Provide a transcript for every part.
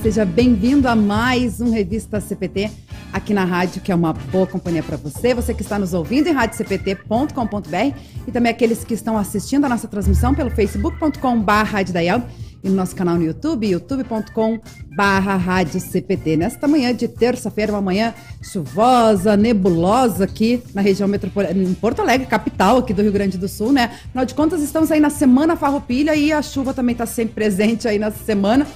Seja bem-vindo a mais um Revista CPT aqui na rádio, que é uma boa companhia para você, você que está nos ouvindo em radiocpt.com.br e também aqueles que estão assistindo a nossa transmissão pelo facebook.com.br e no nosso canal no YouTube, youtube.com barra Rádio CPT. Nesta manhã de terça-feira, uma manhã chuvosa, nebulosa aqui na região metropolitana, em Porto Alegre, capital aqui do Rio Grande do Sul, né? Afinal de contas, estamos aí na Semana Farroupilha e a chuva também está sempre presente aí nessa semana.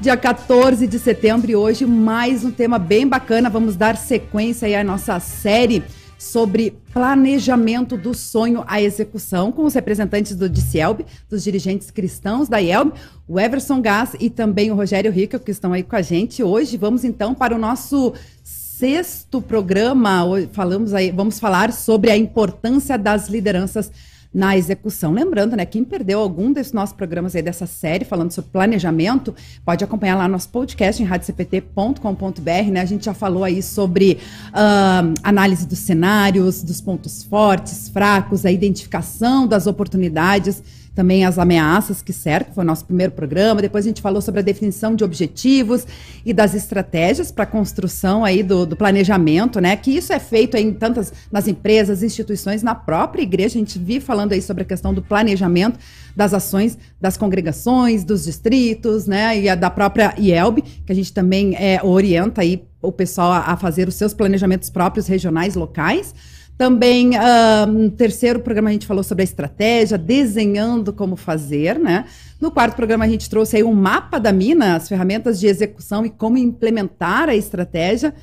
Dia 14 de setembro e hoje mais um tema bem bacana. Vamos dar sequência aí à nossa série sobre planejamento do sonho à execução com os representantes do DCELB, dos dirigentes cristãos da IELB, o Everson Gás e também o Rogério Rica, que estão aí com a gente. Hoje vamos então para o nosso sexto programa, falamos aí, vamos falar sobre a importância das lideranças na execução. Lembrando, né, quem perdeu algum desses nossos programas aí dessa série falando sobre planejamento, pode acompanhar lá nosso podcast em radiocpt.com.br, né? A gente já falou aí sobre uh, análise dos cenários, dos pontos fortes, fracos, a identificação das oportunidades também as ameaças que cercam, foi o nosso primeiro programa. Depois a gente falou sobre a definição de objetivos e das estratégias para a construção aí do, do, planejamento, né? Que isso é feito em tantas nas empresas, instituições, na própria igreja. A gente vive falando aí sobre a questão do planejamento das ações das congregações, dos distritos, né? E a da própria IELB, que a gente também é, orienta aí o pessoal a, a fazer os seus planejamentos próprios regionais, locais. Também, uh, no terceiro programa, a gente falou sobre a estratégia, desenhando como fazer, né? No quarto programa, a gente trouxe aí um mapa da mina, as ferramentas de execução e como implementar a estratégia.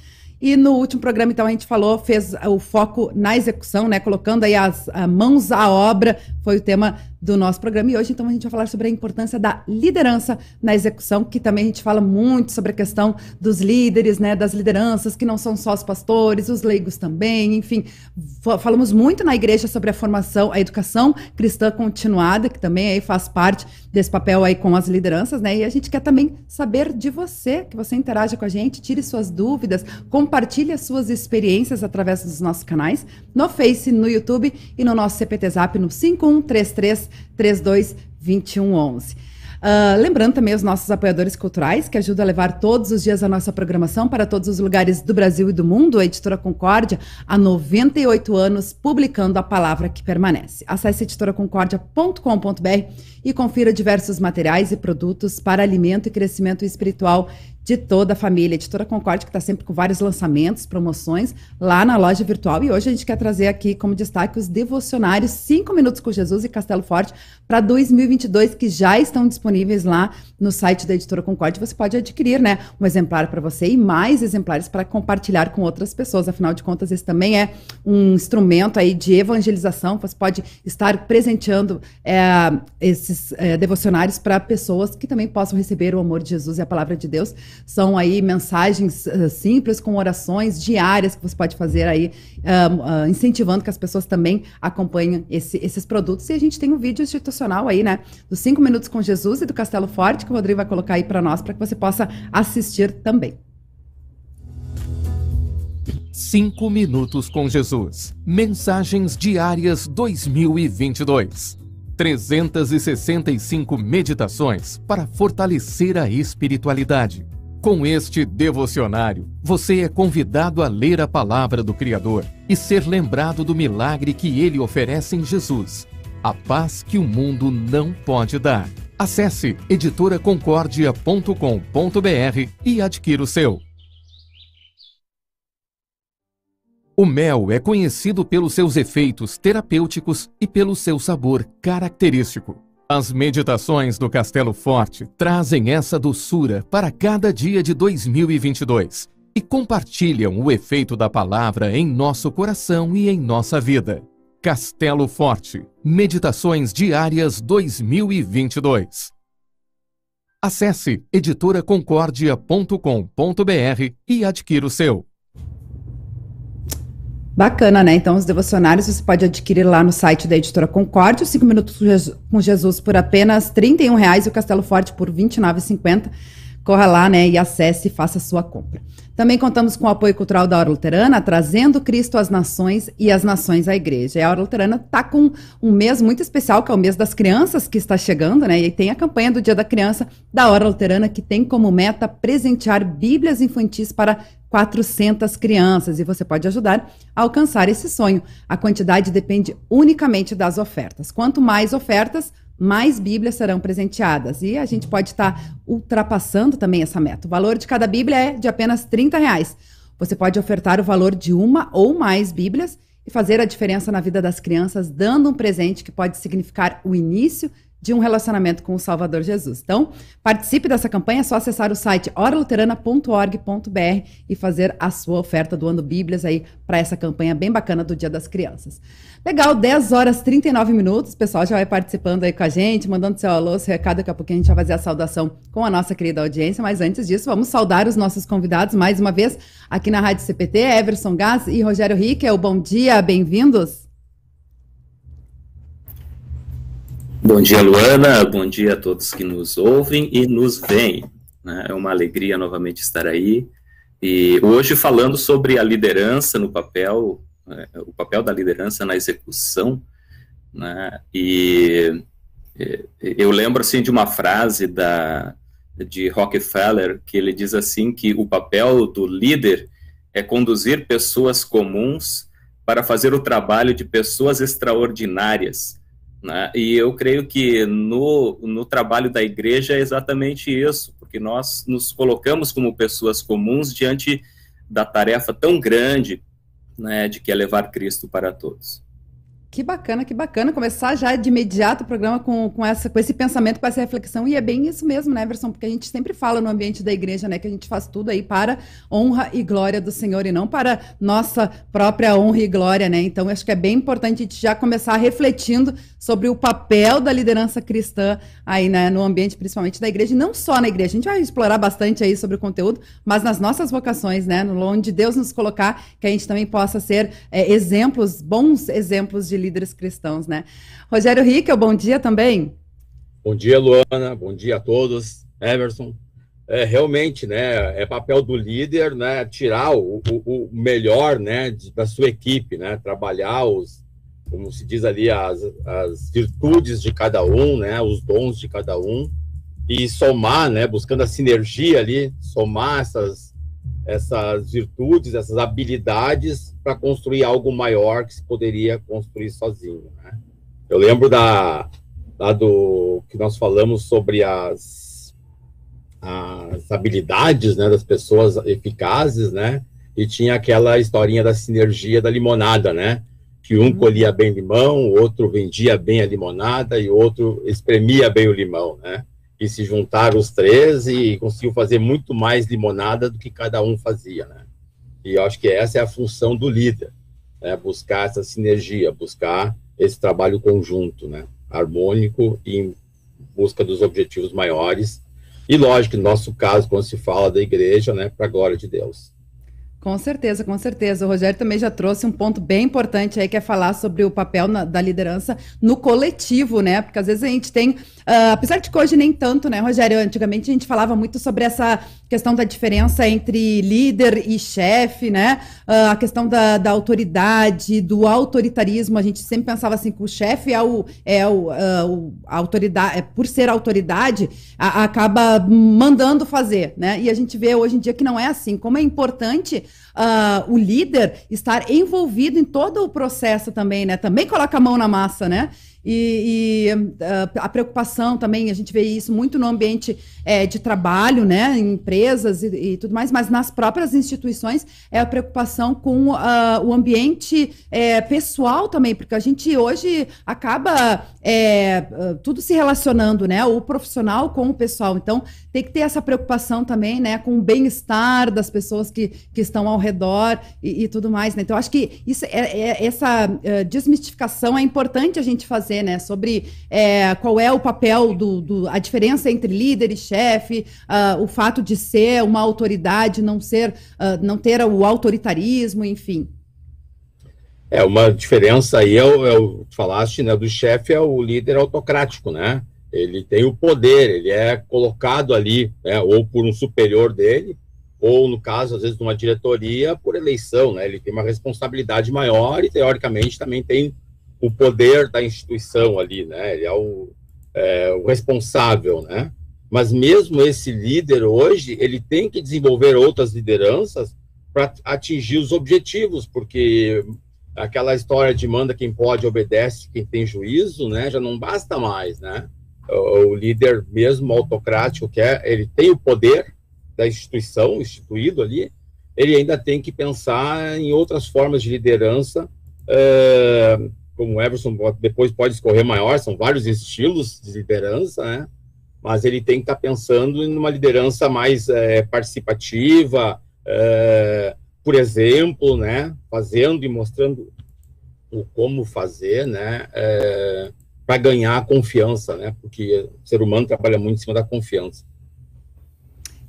E no último programa, então, a gente falou, fez o foco na execução, né? Colocando aí as mãos à obra, foi o tema do nosso programa. E hoje, então, a gente vai falar sobre a importância da liderança na execução, que também a gente fala muito sobre a questão dos líderes, né? Das lideranças, que não são só os pastores, os leigos também, enfim. Falamos muito na igreja sobre a formação, a educação cristã continuada, que também aí faz parte desse papel aí com as lideranças, né? E a gente quer também saber de você, que você interaja com a gente, tire suas dúvidas, compartilhe as suas experiências através dos nossos canais, no Face, no YouTube e no nosso CPT Zap no 5133 32 21 11. Uh, lembrando também os nossos apoiadores culturais, que ajudam a levar todos os dias a nossa programação para todos os lugares do Brasil e do mundo. A Editora Concórdia, há 98 anos, publicando a palavra que permanece. Acesse editoraconcordia.com.br e confira diversos materiais e produtos para alimento e crescimento espiritual de toda a família. Editora Concorde, que está sempre com vários lançamentos, promoções lá na loja virtual. E hoje a gente quer trazer aqui como destaque os devocionários 5 Minutos com Jesus e Castelo Forte para 2022, que já estão disponíveis lá no site da Editora Concorde. Você pode adquirir né, um exemplar para você e mais exemplares para compartilhar com outras pessoas. Afinal de contas, esse também é um instrumento aí de evangelização. Você pode estar presenteando é, esses é, devocionários para pessoas que também possam receber o amor de Jesus e a palavra de Deus. São aí mensagens uh, simples com orações diárias que você pode fazer aí, uh, incentivando que as pessoas também acompanhem esse, esses produtos. E a gente tem um vídeo institucional aí, né? Dos 5 Minutos com Jesus e do Castelo Forte, que o Rodrigo vai colocar aí para nós, para que você possa assistir também. Cinco Minutos com Jesus. Mensagens Diárias 2022. 365 meditações para fortalecer a espiritualidade. Com este devocionário, você é convidado a ler a palavra do Criador e ser lembrado do milagre que ele oferece em Jesus, a paz que o mundo não pode dar. Acesse editoraconcordia.com.br e adquira o seu. O mel é conhecido pelos seus efeitos terapêuticos e pelo seu sabor característico. As meditações do Castelo Forte trazem essa doçura para cada dia de 2022 e compartilham o efeito da palavra em nosso coração e em nossa vida. Castelo Forte Meditações Diárias 2022. Acesse editoraconcordia.com.br e adquira o seu. Bacana, né? Então, os devocionários você pode adquirir lá no site da Editora Concórdia, 5 minutos com Jesus por apenas R$ 31,00 e o Castelo Forte por R$ 29,50 corra lá, né, e acesse e faça a sua compra. Também contamos com o apoio cultural da Hora Luterana, trazendo Cristo às nações e as nações à igreja. E a Hora Luterana está com um mês muito especial, que é o mês das crianças que está chegando, né? E tem a campanha do Dia da Criança da Hora Luterana, que tem como meta presentear Bíblias infantis para 400 crianças e você pode ajudar a alcançar esse sonho. A quantidade depende unicamente das ofertas. Quanto mais ofertas, mais Bíblias serão presenteadas. E a gente pode estar ultrapassando também essa meta. O valor de cada Bíblia é de apenas 30 reais. Você pode ofertar o valor de uma ou mais Bíblias e fazer a diferença na vida das crianças, dando um presente que pode significar o início de um relacionamento com o Salvador Jesus. Então, participe dessa campanha, é só acessar o site oraluterana.org.br e fazer a sua oferta doando Bíblias aí para essa campanha bem bacana do Dia das Crianças. Legal, 10 horas 39 minutos, o pessoal já vai participando aí com a gente, mandando seu alô, seu recado, daqui a pouquinho a gente vai fazer a saudação com a nossa querida audiência, mas antes disso, vamos saudar os nossos convidados mais uma vez aqui na Rádio CPT, Everson Gás e Rogério Riquel, bom dia, bem-vindos. Bom dia, Luana. Bom dia a todos que nos ouvem e nos veem. Né? É uma alegria novamente estar aí. E hoje falando sobre a liderança no papel, né? o papel da liderança na execução. Né? E eu lembro assim de uma frase da de Rockefeller que ele diz assim que o papel do líder é conduzir pessoas comuns para fazer o trabalho de pessoas extraordinárias né? E eu creio que no, no trabalho da igreja é exatamente isso, porque nós nos colocamos como pessoas comuns diante da tarefa tão grande né, de que é levar Cristo para todos. Que bacana, que bacana começar já de imediato o programa com, com, essa, com esse pensamento, com essa reflexão, e é bem isso mesmo, né, Everson? Porque a gente sempre fala no ambiente da igreja, né, que a gente faz tudo aí para honra e glória do Senhor e não para nossa própria honra e glória, né? Então, acho que é bem importante a gente já começar refletindo sobre o papel da liderança cristã aí, né, no ambiente principalmente da igreja, e não só na igreja. A gente vai explorar bastante aí sobre o conteúdo, mas nas nossas vocações, né, onde Deus nos colocar, que a gente também possa ser é, exemplos, bons exemplos de líderes cristãos, né? Rogério Rickel, bom dia também. Bom dia, Luana. Bom dia a todos. Emerson. É, realmente, né, é papel do líder, né, tirar o, o, o melhor, né, da sua equipe, né, trabalhar os, como se diz ali, as, as virtudes de cada um, né, os dons de cada um, e somar, né, buscando a sinergia ali, somar essas, essas virtudes, essas habilidades para construir algo maior que se poderia construir sozinho. Né? Eu lembro da, da do que nós falamos sobre as, as habilidades né, das pessoas eficazes, né? E tinha aquela historinha da sinergia da limonada, né? Que um uhum. colhia bem limão, o outro vendia bem a limonada e o outro espremia bem o limão, né? E se juntaram os três e conseguiu fazer muito mais limonada do que cada um fazia, né? E eu acho que essa é a função do líder, né? buscar essa sinergia, buscar esse trabalho conjunto, né? harmônico e em busca dos objetivos maiores. E lógico, no nosso caso, quando se fala da igreja, né, para a glória de Deus. Com certeza, com certeza. O Rogério também já trouxe um ponto bem importante aí, que é falar sobre o papel na, da liderança no coletivo, né? Porque às vezes a gente tem, uh, apesar de que hoje nem tanto, né, Rogério? Antigamente a gente falava muito sobre essa questão da diferença entre líder e chefe, né? Uh, a questão da, da, autoridade, do autoritarismo. A gente sempre pensava assim que o chefe é o, é o, uh, a autoridade, é, por ser autoridade, a, acaba mandando fazer, né? E a gente vê hoje em dia que não é assim. Como é importante uh, o líder estar envolvido em todo o processo também, né? Também coloca a mão na massa, né? E, e uh, a preocupação também, a gente vê isso muito no ambiente é, de trabalho, né, em empresas e, e, tudo mais, mas nas próprias instituições é a preocupação com uh, o ambiente é, pessoal também, porque a gente hoje acaba é, tudo se relacionando, né, o profissional com o pessoal. Então, tem que ter essa preocupação também, né, com o bem-estar das pessoas que, que estão ao redor e, e tudo mais. Né? Então, acho que isso, é, é essa uh, desmistificação é importante a gente fazer né? Sobre é, qual é o papel do, do, a diferença entre líder e chefe, uh, o fato de ser uma autoridade, não ser, uh, não ter o autoritarismo, enfim. É uma diferença aí, é o, é o falaste, né? Do chefe é o líder autocrático, né? ele tem o poder, ele é colocado ali, né, ou por um superior dele, ou no caso, às vezes, de uma diretoria por eleição, né, ele tem uma responsabilidade maior e, teoricamente, também tem o poder da instituição ali, né, ele é o, é, o responsável, né, mas mesmo esse líder hoje, ele tem que desenvolver outras lideranças para atingir os objetivos, porque aquela história de manda quem pode, obedece quem tem juízo, né, já não basta mais, né, o líder mesmo autocrático que é, ele tem o poder da instituição instituído ali, ele ainda tem que pensar em outras formas de liderança, é, como o Everson depois pode escorrer maior, são vários estilos de liderança, né? Mas ele tem que estar tá pensando em uma liderança mais é, participativa, é, por exemplo, né? Fazendo e mostrando o como fazer, né? É, para ganhar confiança, né? Porque o ser humano trabalha muito em cima da confiança.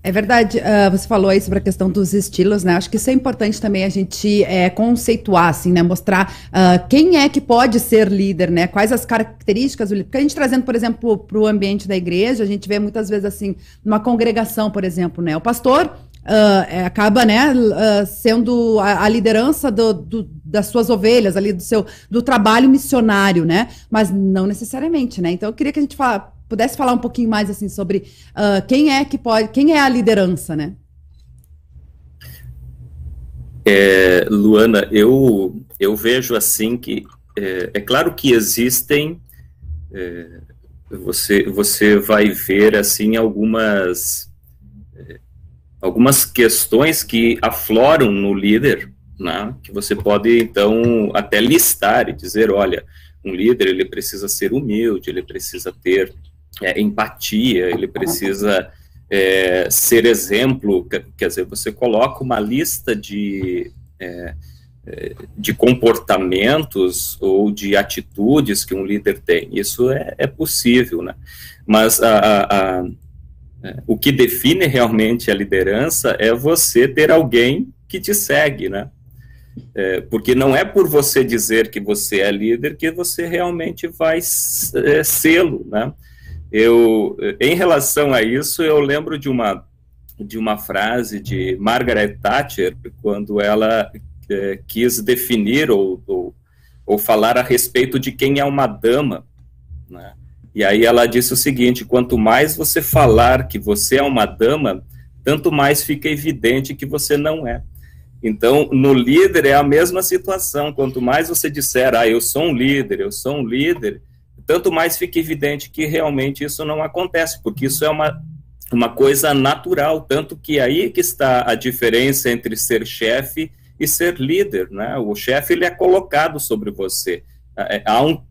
É verdade, uh, você falou aí sobre a questão dos estilos, né? Acho que isso é importante também a gente é, conceituar, assim, né? Mostrar uh, quem é que pode ser líder, né? Quais as características do líder. Porque a gente trazendo, por exemplo, para o ambiente da igreja, a gente vê muitas vezes assim, numa congregação, por exemplo, né? O pastor Uh, acaba né, uh, sendo a, a liderança do, do, das suas ovelhas ali do seu do trabalho missionário, né? Mas não necessariamente, né? Então eu queria que a gente fala, pudesse falar um pouquinho mais assim sobre uh, quem é que pode, quem é a liderança, né? É, Luana, eu eu vejo assim que é, é claro que existem é, você você vai ver assim algumas algumas questões que afloram no líder, né, que você pode, então, até listar e dizer, olha, um líder, ele precisa ser humilde, ele precisa ter é, empatia, ele precisa é, ser exemplo, quer dizer, você coloca uma lista de, é, é, de comportamentos ou de atitudes que um líder tem, isso é, é possível, né, mas a, a, a é, o que define realmente a liderança é você ter alguém que te segue, né? É, porque não é por você dizer que você é líder que você realmente vai é, sê-lo, né? Eu, em relação a isso, eu lembro de uma de uma frase de Margaret Thatcher quando ela é, quis definir ou, ou, ou falar a respeito de quem é uma dama, né? E aí ela disse o seguinte: quanto mais você falar que você é uma dama, tanto mais fica evidente que você não é. Então, no líder é a mesma situação. Quanto mais você disser, ah, eu sou um líder, eu sou um líder, tanto mais fica evidente que realmente isso não acontece, porque isso é uma, uma coisa natural. Tanto que aí que está a diferença entre ser chefe e ser líder. Né? O chefe ele é colocado sobre você. É, há um,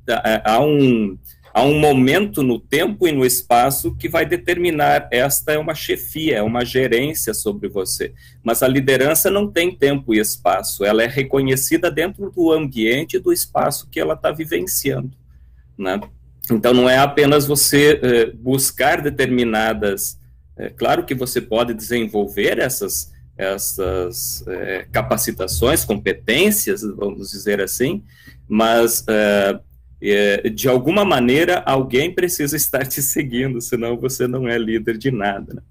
há um há um momento no tempo e no espaço que vai determinar esta é uma chefia, é uma gerência sobre você. Mas a liderança não tem tempo e espaço, ela é reconhecida dentro do ambiente e do espaço que ela está vivenciando. Né? Então não é apenas você eh, buscar determinadas. É, claro que você pode desenvolver essas, essas eh, capacitações, competências, vamos dizer assim, mas eh, é, de alguma maneira alguém precisa estar te seguindo, senão você não é líder de nada. Né?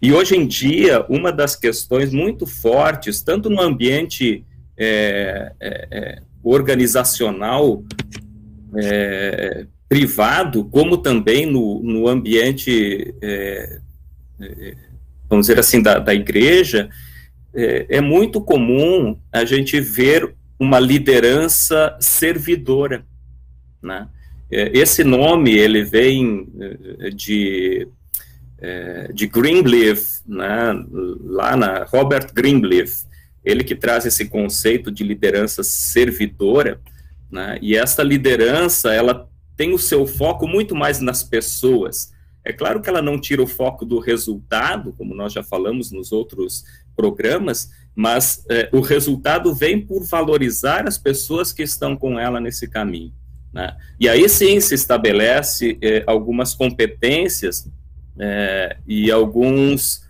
E hoje em dia, uma das questões muito fortes, tanto no ambiente é organizacional é, privado, como também no, no ambiente, é, vamos dizer assim, da, da igreja, é muito comum a gente ver uma liderança servidora né? É, esse nome ele vem é, de é, de Greenleaf, né, lá na Robert Greenleaf, ele que traz esse conceito de liderança servidora, né, e essa liderança ela tem o seu foco muito mais nas pessoas. É claro que ela não tira o foco do resultado, como nós já falamos nos outros programas, mas é, o resultado vem por valorizar as pessoas que estão com ela nesse caminho. Né? E aí sim se estabelece é, algumas competências é, e alguns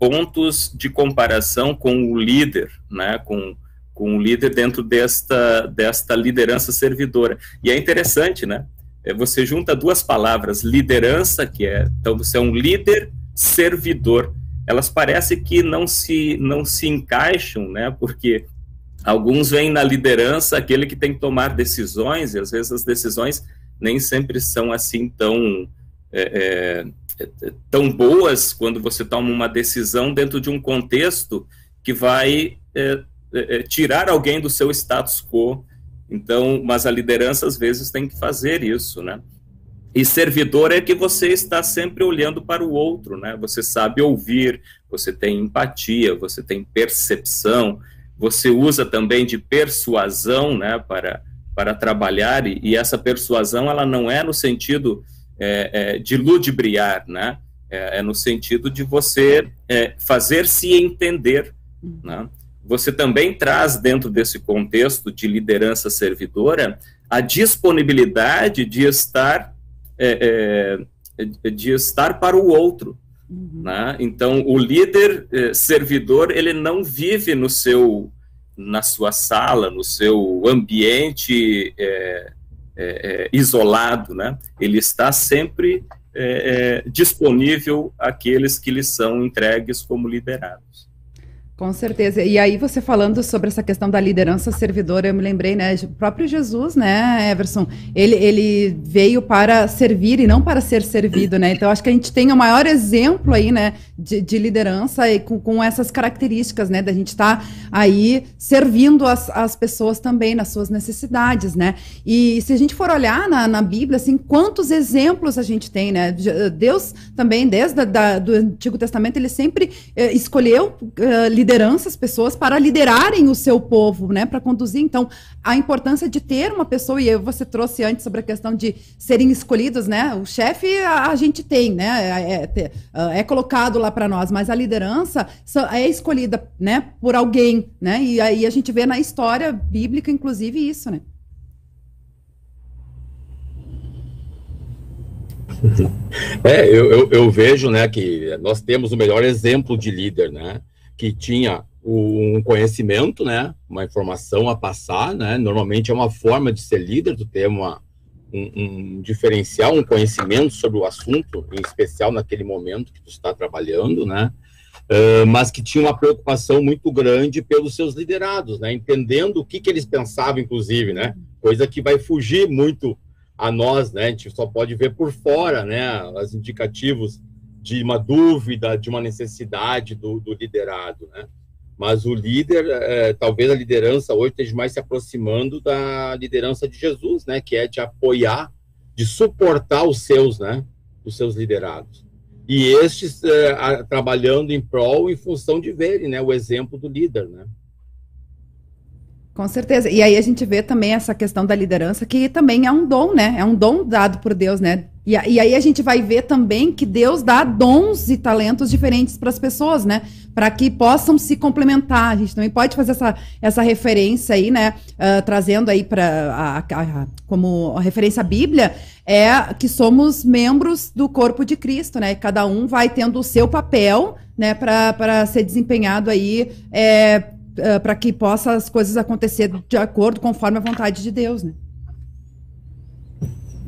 pontos de comparação com o líder, né? com, com o líder dentro desta, desta liderança servidora. E é interessante, né? é, você junta duas palavras, liderança, que é, então você é um líder servidor. Elas parecem que não se, não se encaixam, né? Porque alguns veem na liderança aquele que tem que tomar decisões, e às vezes as decisões nem sempre são assim tão, é, é, é tão boas quando você toma uma decisão dentro de um contexto que vai é, é, é, tirar alguém do seu status quo. Então, mas a liderança às vezes tem que fazer isso, né? E servidor é que você está sempre olhando para o outro, né? Você sabe ouvir, você tem empatia, você tem percepção, você usa também de persuasão, né, para, para trabalhar, e, e essa persuasão, ela não é no sentido é, é, de ludibriar, né? É, é, no sentido de você é, fazer se entender, né? Você também traz dentro desse contexto de liderança servidora a disponibilidade de estar é, é, de estar para o outro. Uhum. Né? Então, o líder é, servidor, ele não vive no seu, na sua sala, no seu ambiente é, é, isolado, né? ele está sempre disponível àqueles que lhe são entregues como liderados. Com certeza. E aí, você falando sobre essa questão da liderança servidora, eu me lembrei, né? O próprio Jesus, né, Everson? Ele, ele veio para servir e não para ser servido, né? Então, acho que a gente tem o maior exemplo aí, né, de, de liderança e com, com essas características, né? Da gente estar tá aí servindo as, as pessoas também nas suas necessidades, né? E se a gente for olhar na, na Bíblia, assim, quantos exemplos a gente tem, né? Deus também, desde da, do Antigo Testamento, ele sempre eh, escolheu eh, lideranças, pessoas para liderarem o seu povo, né, para conduzir. Então, a importância de ter uma pessoa, e você trouxe antes sobre a questão de serem escolhidos, né, o chefe a, a gente tem, né, é, é, é colocado lá para nós, mas a liderança é escolhida, né, por alguém, né, e aí a gente vê na história bíblica, inclusive, isso, né. É, eu, eu, eu, vejo, né, que nós temos o melhor exemplo de líder, né, que tinha um conhecimento, né, uma informação a passar, né, normalmente é uma forma de ser líder, tu ter uma, um, um, diferencial, um conhecimento sobre o assunto, em especial naquele momento que tu está trabalhando, né, uh, mas que tinha uma preocupação muito grande pelos seus liderados, né, entendendo o que, que eles pensavam, inclusive, né, coisa que vai fugir muito a nós, né, a gente só pode ver por fora, né, os indicativos de uma dúvida, de uma necessidade do, do liderado, né? Mas o líder, é, talvez a liderança hoje esteja mais se aproximando da liderança de Jesus, né? Que é de apoiar, de suportar os seus, né? Os seus liderados. E estes é, a, trabalhando em prol, em função de verem, né? O exemplo do líder, né? Com certeza. E aí a gente vê também essa questão da liderança, que também é um dom, né? É um dom dado por Deus, né? E, e aí a gente vai ver também que Deus dá dons e talentos diferentes para as pessoas, né? Para que possam se complementar. A gente também pode fazer essa, essa referência aí, né? Uh, trazendo aí para como referência a Bíblia, é que somos membros do corpo de Cristo, né? Cada um vai tendo o seu papel, né? Para ser desempenhado aí. É, uh, para que possa as coisas acontecer de acordo conforme a vontade de Deus, né?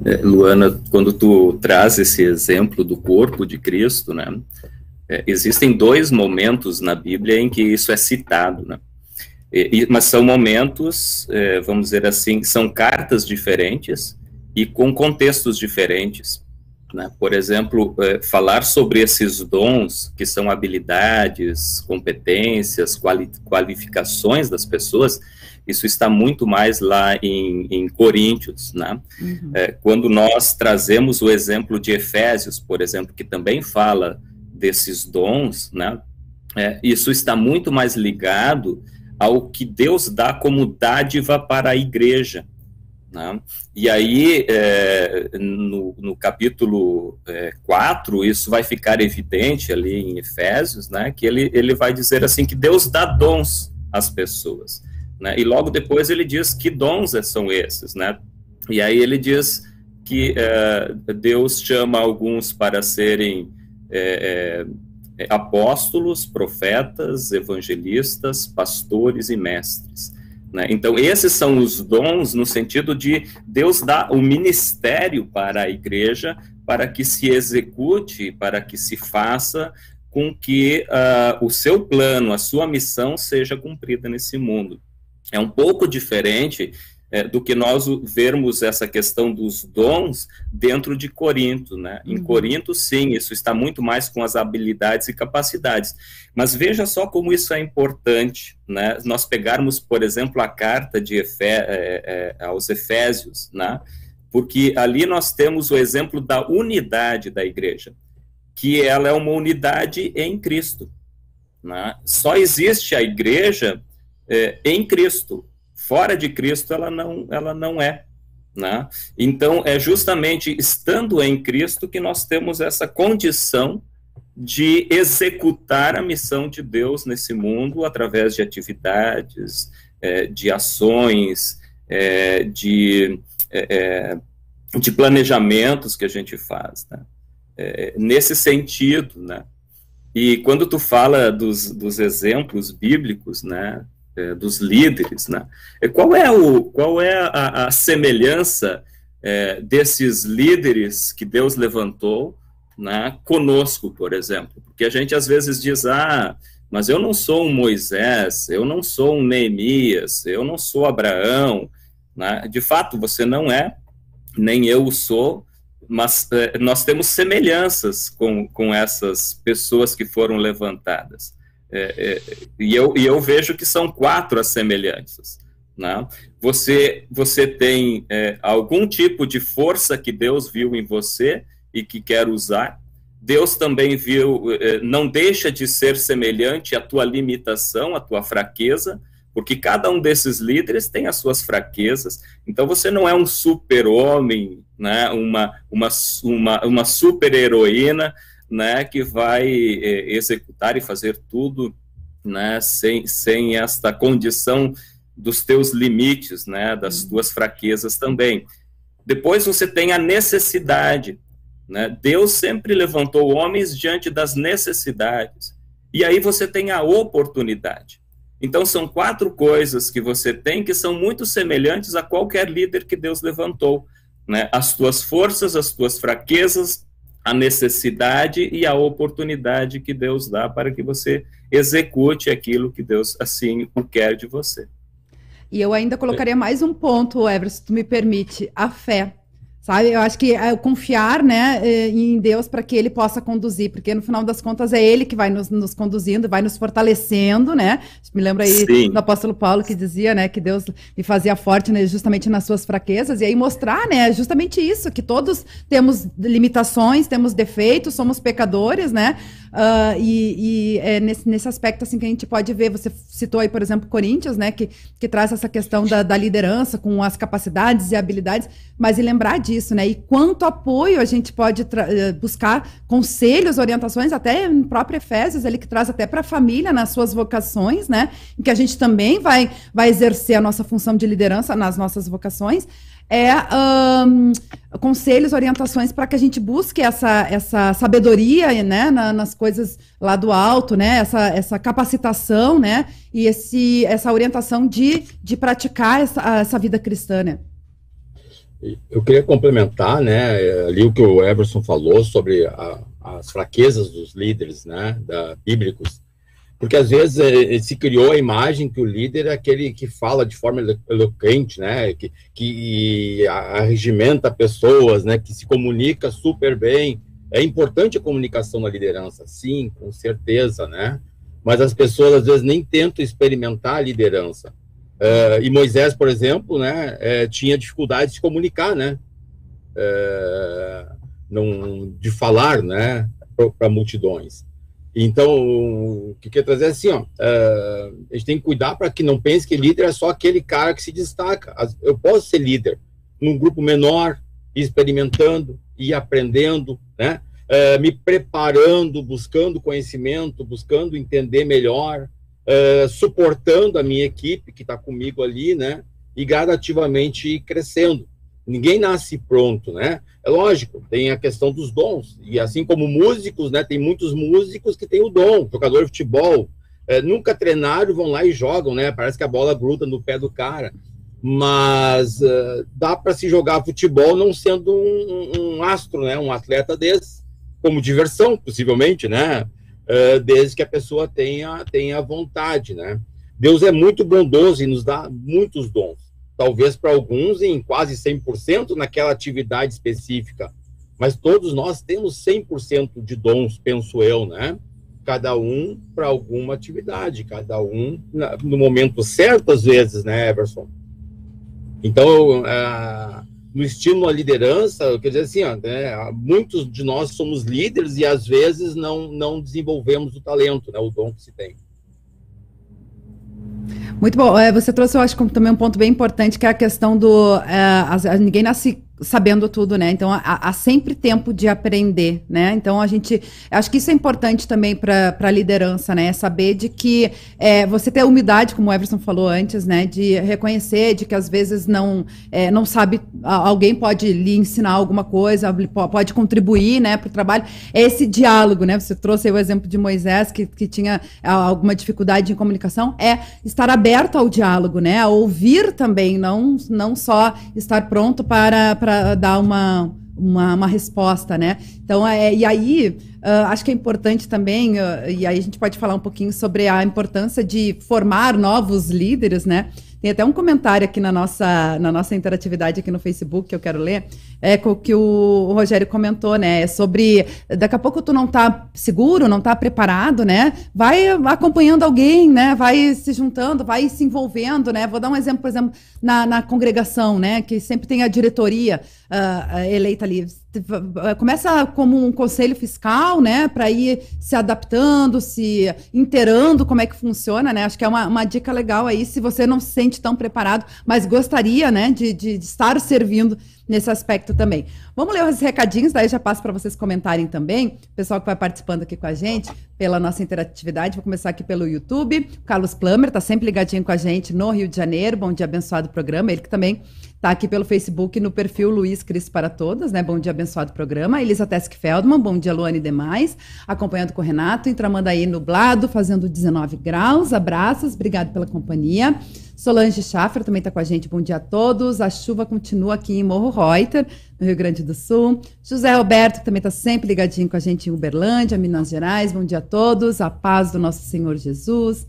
É, Luana, quando tu traz esse exemplo do corpo de Cristo, né? É, existem dois momentos na Bíblia em que isso é citado, né? E, mas são momentos, é, vamos dizer assim, são cartas diferentes e com contextos diferentes. Né? Por exemplo, falar sobre esses dons, que são habilidades, competências, quali qualificações das pessoas, isso está muito mais lá em, em Coríntios. Né? Uhum. É, quando nós trazemos o exemplo de Efésios, por exemplo, que também fala desses dons, né? É, isso está muito mais ligado ao que Deus dá como dádiva para a igreja. Né? E aí, é, no, no, capítulo é, 4, isso vai ficar evidente ali em Efésios, né, que ele, ele vai dizer assim que Deus dá dons às pessoas. Né? E logo depois ele diz que dons são esses. Né? E aí ele diz que é, Deus chama alguns para serem é, é, apóstolos, profetas, evangelistas, pastores e mestres Né? Então, esses são os dons no sentido de Deus dar o ministério para a igreja para que se execute, para que se faça com que uh, o seu plano, a sua missão seja cumprida nesse mundo. É um pouco diferente é, do que nós vermos essa questão dos dons dentro de Corinto, né? Em uhum. Corinto, sim, isso está muito mais com as habilidades e capacidades. Mas veja só como isso é importante, né? Nós pegarmos, por exemplo, a carta de Efé, é, é, aos Efésios, né? Porque ali nós temos o exemplo da unidade da igreja, que ela é uma unidade em Cristo. Né? Só existe a igreja é, em Cristo Fora de Cristo, ela não, ela não é. Né? Então, é justamente estando em Cristo que nós temos essa condição de executar a missão de Deus nesse mundo através de atividades, é, de ações, é, de, é, é de planejamentos que a gente faz. Né? É, nesse sentido, né? E quando tu fala dos, dos exemplos bíblicos, né? É, dos líderes, né? Qual é, o, qual é a, a semelhança é, desses líderes que Deus levantou né, conosco, por exemplo? Porque a gente às vezes diz, ah, mas eu não sou um Moisés, eu não sou um Neemias, eu não sou Abraão, né? De fato, você não é, nem eu sou, mas é, nós temos semelhanças com, com essas pessoas que foram levantadas. É, é, e, eu, e eu vejo que são quatro as semelhanças. Né? Você, você tem é, algum tipo de força que Deus viu em você e que quer usar. Deus também viu, é, não deixa de ser semelhante à tua limitação, à tua fraqueza, porque cada um desses líderes tem as suas fraquezas. Então você não é um super-homem, né? uma, uma, uma, uma super-heroína, né, que vai é, executar e fazer tudo, né, sem, sem esta condição dos teus limites, né, das uhum. tuas fraquezas também. Depois você tem a necessidade, né? Deus sempre levantou homens diante das necessidades. E aí você tem a oportunidade. Então são quatro coisas que você tem que são muito semelhantes a qualquer líder que Deus levantou, né? As tuas forças, as tuas fraquezas, a necessidade e a oportunidade que Deus dá para que você execute aquilo que Deus assim quer de você. E eu ainda colocaria mais um ponto, Everson, se tu me permite, a fé. Sabe? Eu acho que é confiar né, eh, em Deus para que ele possa conduzir, porque no final das contas é ele que vai nos, nos conduzindo, vai nos fortalecendo, né? Me lembra aí Sim. do apóstolo Paulo que dizia, né, que Deus me fazia forte né, justamente nas suas fraquezas, e aí mostrar, né, justamente isso, que todos temos limitações, temos defeitos, somos pecadores, né? Uh, e, e é nesse, nesse aspecto assim que a gente pode ver, você citou aí, por exemplo, Corinthians, né, que, que traz essa questão da, da liderança com as capacidades e habilidades, mas e lembrar disso, né? E quanto apoio a gente pode eh, buscar conselhos, orientações, até em próprio Efésios, ele que traz até para a família nas suas vocações, né? Em que a gente também vai, vai exercer a nossa função de liderança nas nossas vocações é um, conselhos, orientações para que a gente busque essa, essa sabedoria né, na, nas coisas lá do alto, né, essa, essa capacitação né, e esse, essa orientação de, de praticar essa, essa vida cristã. Né? Eu queria complementar né, ali o que o Everson falou sobre a, as fraquezas dos líderes né, da, bíblicos porque às vezes é, se criou a imagem que o líder é aquele que fala de forma eloquente, né, que, que arregimenta pessoas, né, que se comunica super bem. É importante a comunicação na liderança, sim, com certeza, né? Mas as pessoas às vezes nem tentam experimentar a liderança. Uh, e Moisés, por exemplo, né, é, tinha dificuldade de se comunicar, né? É, não, de falar, né, para multidões. Então, o que quer trazer é assim, ó, uh, a gente tem que cuidar para que não pense que líder é só aquele cara que se destaca. Eu posso ser líder num grupo menor, experimentando e aprendendo, né? Uh, me preparando, buscando conhecimento, buscando entender melhor, uh, suportando a minha equipe que está comigo ali, né? E gradativamente crescendo. Ninguém nasce pronto, né? É lógico, tem a questão dos dons. E assim como músicos, né? Tem muitos músicos que têm o dom. Jogador de futebol, é, nunca treinaram, vão lá e jogam, né? Parece que a bola gruda no pé do cara. Mas uh, dá para se jogar futebol não sendo um, um, astro, né? Um atleta desse, como diversão, possivelmente, né? Uh, desde que a pessoa tenha, tenha vontade, né? Deus é muito bondoso e nos dá muitos dons. Talvez para alguns em quase 100% naquela atividade específica. Mas todos nós temos 100% de dons, penso eu, né? cada um para alguma atividade, cada um no momento certo, às vezes, né, Everson? Então, uh, no estímulo à liderança, quer dizer assim, ó, né, muitos de nós somos líderes e às vezes não, não desenvolvemos o talento, né, o dom que se tem. Muito bom. É, você trouxe, eu acho, também um ponto bem importante, que é a questão do. É, ninguém nasce sabendo tudo, né? Então há, há, sempre tempo de aprender, né? Então a gente, acho que isso é importante também para a liderança, né? É saber de que é, você ter humildade, como o Everson falou antes, né? De reconhecer de que às vezes não é, não sabe, alguém pode lhe ensinar alguma coisa, pode contribuir, né? Para o trabalho. É esse diálogo, né? Você trouxe o exemplo de Moisés que, que tinha alguma dificuldade em comunicação, é estar aberto ao diálogo, né? A ouvir também, não não só estar pronto para, para para dar uma, uma, uma, resposta, né? Então, é, e aí, uh, acho que é importante também, uh, e aí a gente pode falar um pouquinho sobre a importância de formar novos líderes, né? Tem até um comentário aqui na nossa, na nossa interatividade aqui no Facebook que eu quero ler, é que o, o Rogério comentou, né? Sobre daqui a pouco tu não tá seguro, não tá preparado, né? Vai acompanhando alguém, né? Vai se juntando, vai se envolvendo, né? Vou dar um exemplo, por exemplo, na, na congregação, né? Que sempre tem a diretoria uh, eleita ali começa como um conselho fiscal, né, para ir se adaptando, se inteirando como é que funciona, né? Acho que é uma, uma dica legal aí, se você não se sente tão preparado, mas gostaria, né, de, de, de estar servindo nesse aspecto também. Vamos ler os recadinhos, daí já passo para vocês comentarem também. O pessoal que vai participando aqui com a gente pela nossa interatividade. Vou começar aqui pelo YouTube. Carlos Plummer está sempre ligadinho com a gente no Rio de Janeiro. Bom dia, abençoado programa. Ele que também está aqui pelo Facebook no perfil Luiz Cris para Todas, né? Bom dia, abençoado programa. Elisa Tesk Feldman, bom dia, Luane e demais. Acompanhando com o Renato, em Tramandaí nublado, fazendo 19 graus. Abraços, obrigado pela companhia. Solange Schaffer também está com a gente. Bom dia a todos. A chuva continua aqui em Morro Reuter, no Rio Grande do Sul. José Alberto também está sempre ligadinho com a gente em Uberlândia, Minas Gerais. Bom dia a todos. A paz do nosso Senhor Jesus.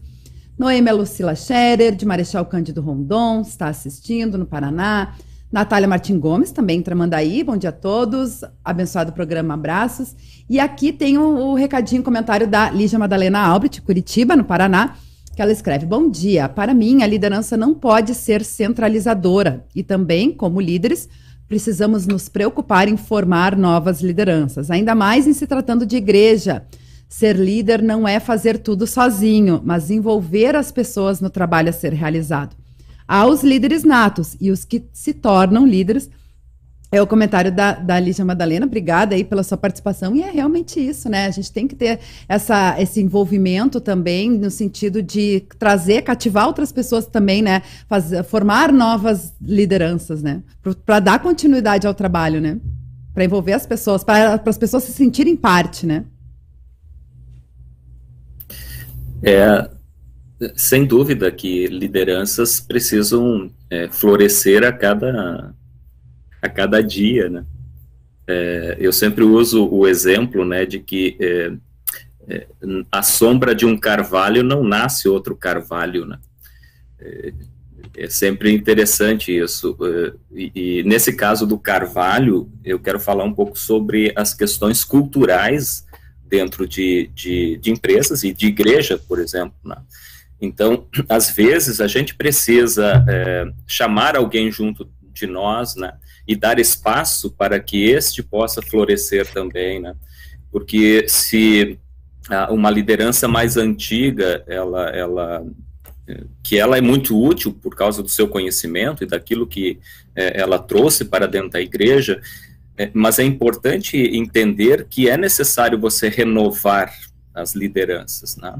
Noêmia Lucila Scherer, de Marechal Cândido Rondon, está assistindo no Paraná. Natália Martim Gomes, também em Tramandaí. Bom dia a todos. Abençoado programa, abraços. E aqui tem o, o recadinho, comentário da Lígia Madalena Albert, Curitiba, no Paraná que ela escreve: Bom dia. Para mim, a liderança não pode ser centralizadora e também, como líderes, precisamos nos preocupar em formar novas lideranças, ainda mais em se tratando de igreja. Ser líder não é fazer tudo sozinho, mas envolver as pessoas no trabalho a ser realizado. Há os líderes natos e os que se tornam líderes é o comentário da, da Lígia Madalena, obrigada aí pela sua participação, e é realmente isso, né? A gente tem que ter essa, esse envolvimento também, no sentido de trazer, cativar outras pessoas também, né? Formar novas lideranças, né? Para dar continuidade ao trabalho, né? Para envolver as pessoas, para as pessoas se sentirem parte, né? É, sem dúvida que lideranças precisam é, florescer a cada a cada dia, né? É, eu sempre uso o exemplo, né, de que é, é, a sombra de um carvalho não nasce outro carvalho, né? É, é sempre interessante isso. É, e, e, nesse caso do carvalho, eu quero falar um pouco sobre as questões culturais dentro de, de, de empresas e de igreja, por exemplo, né? Então, às vezes, a gente precisa é, chamar alguém junto de nós, né? e dar espaço para que este possa florescer também, né? Porque se uma liderança mais antiga, ela, ela, que ela é muito útil por causa do seu conhecimento e daquilo que é, ela trouxe para dentro da igreja, é, mas é importante entender que é necessário você renovar as lideranças, né?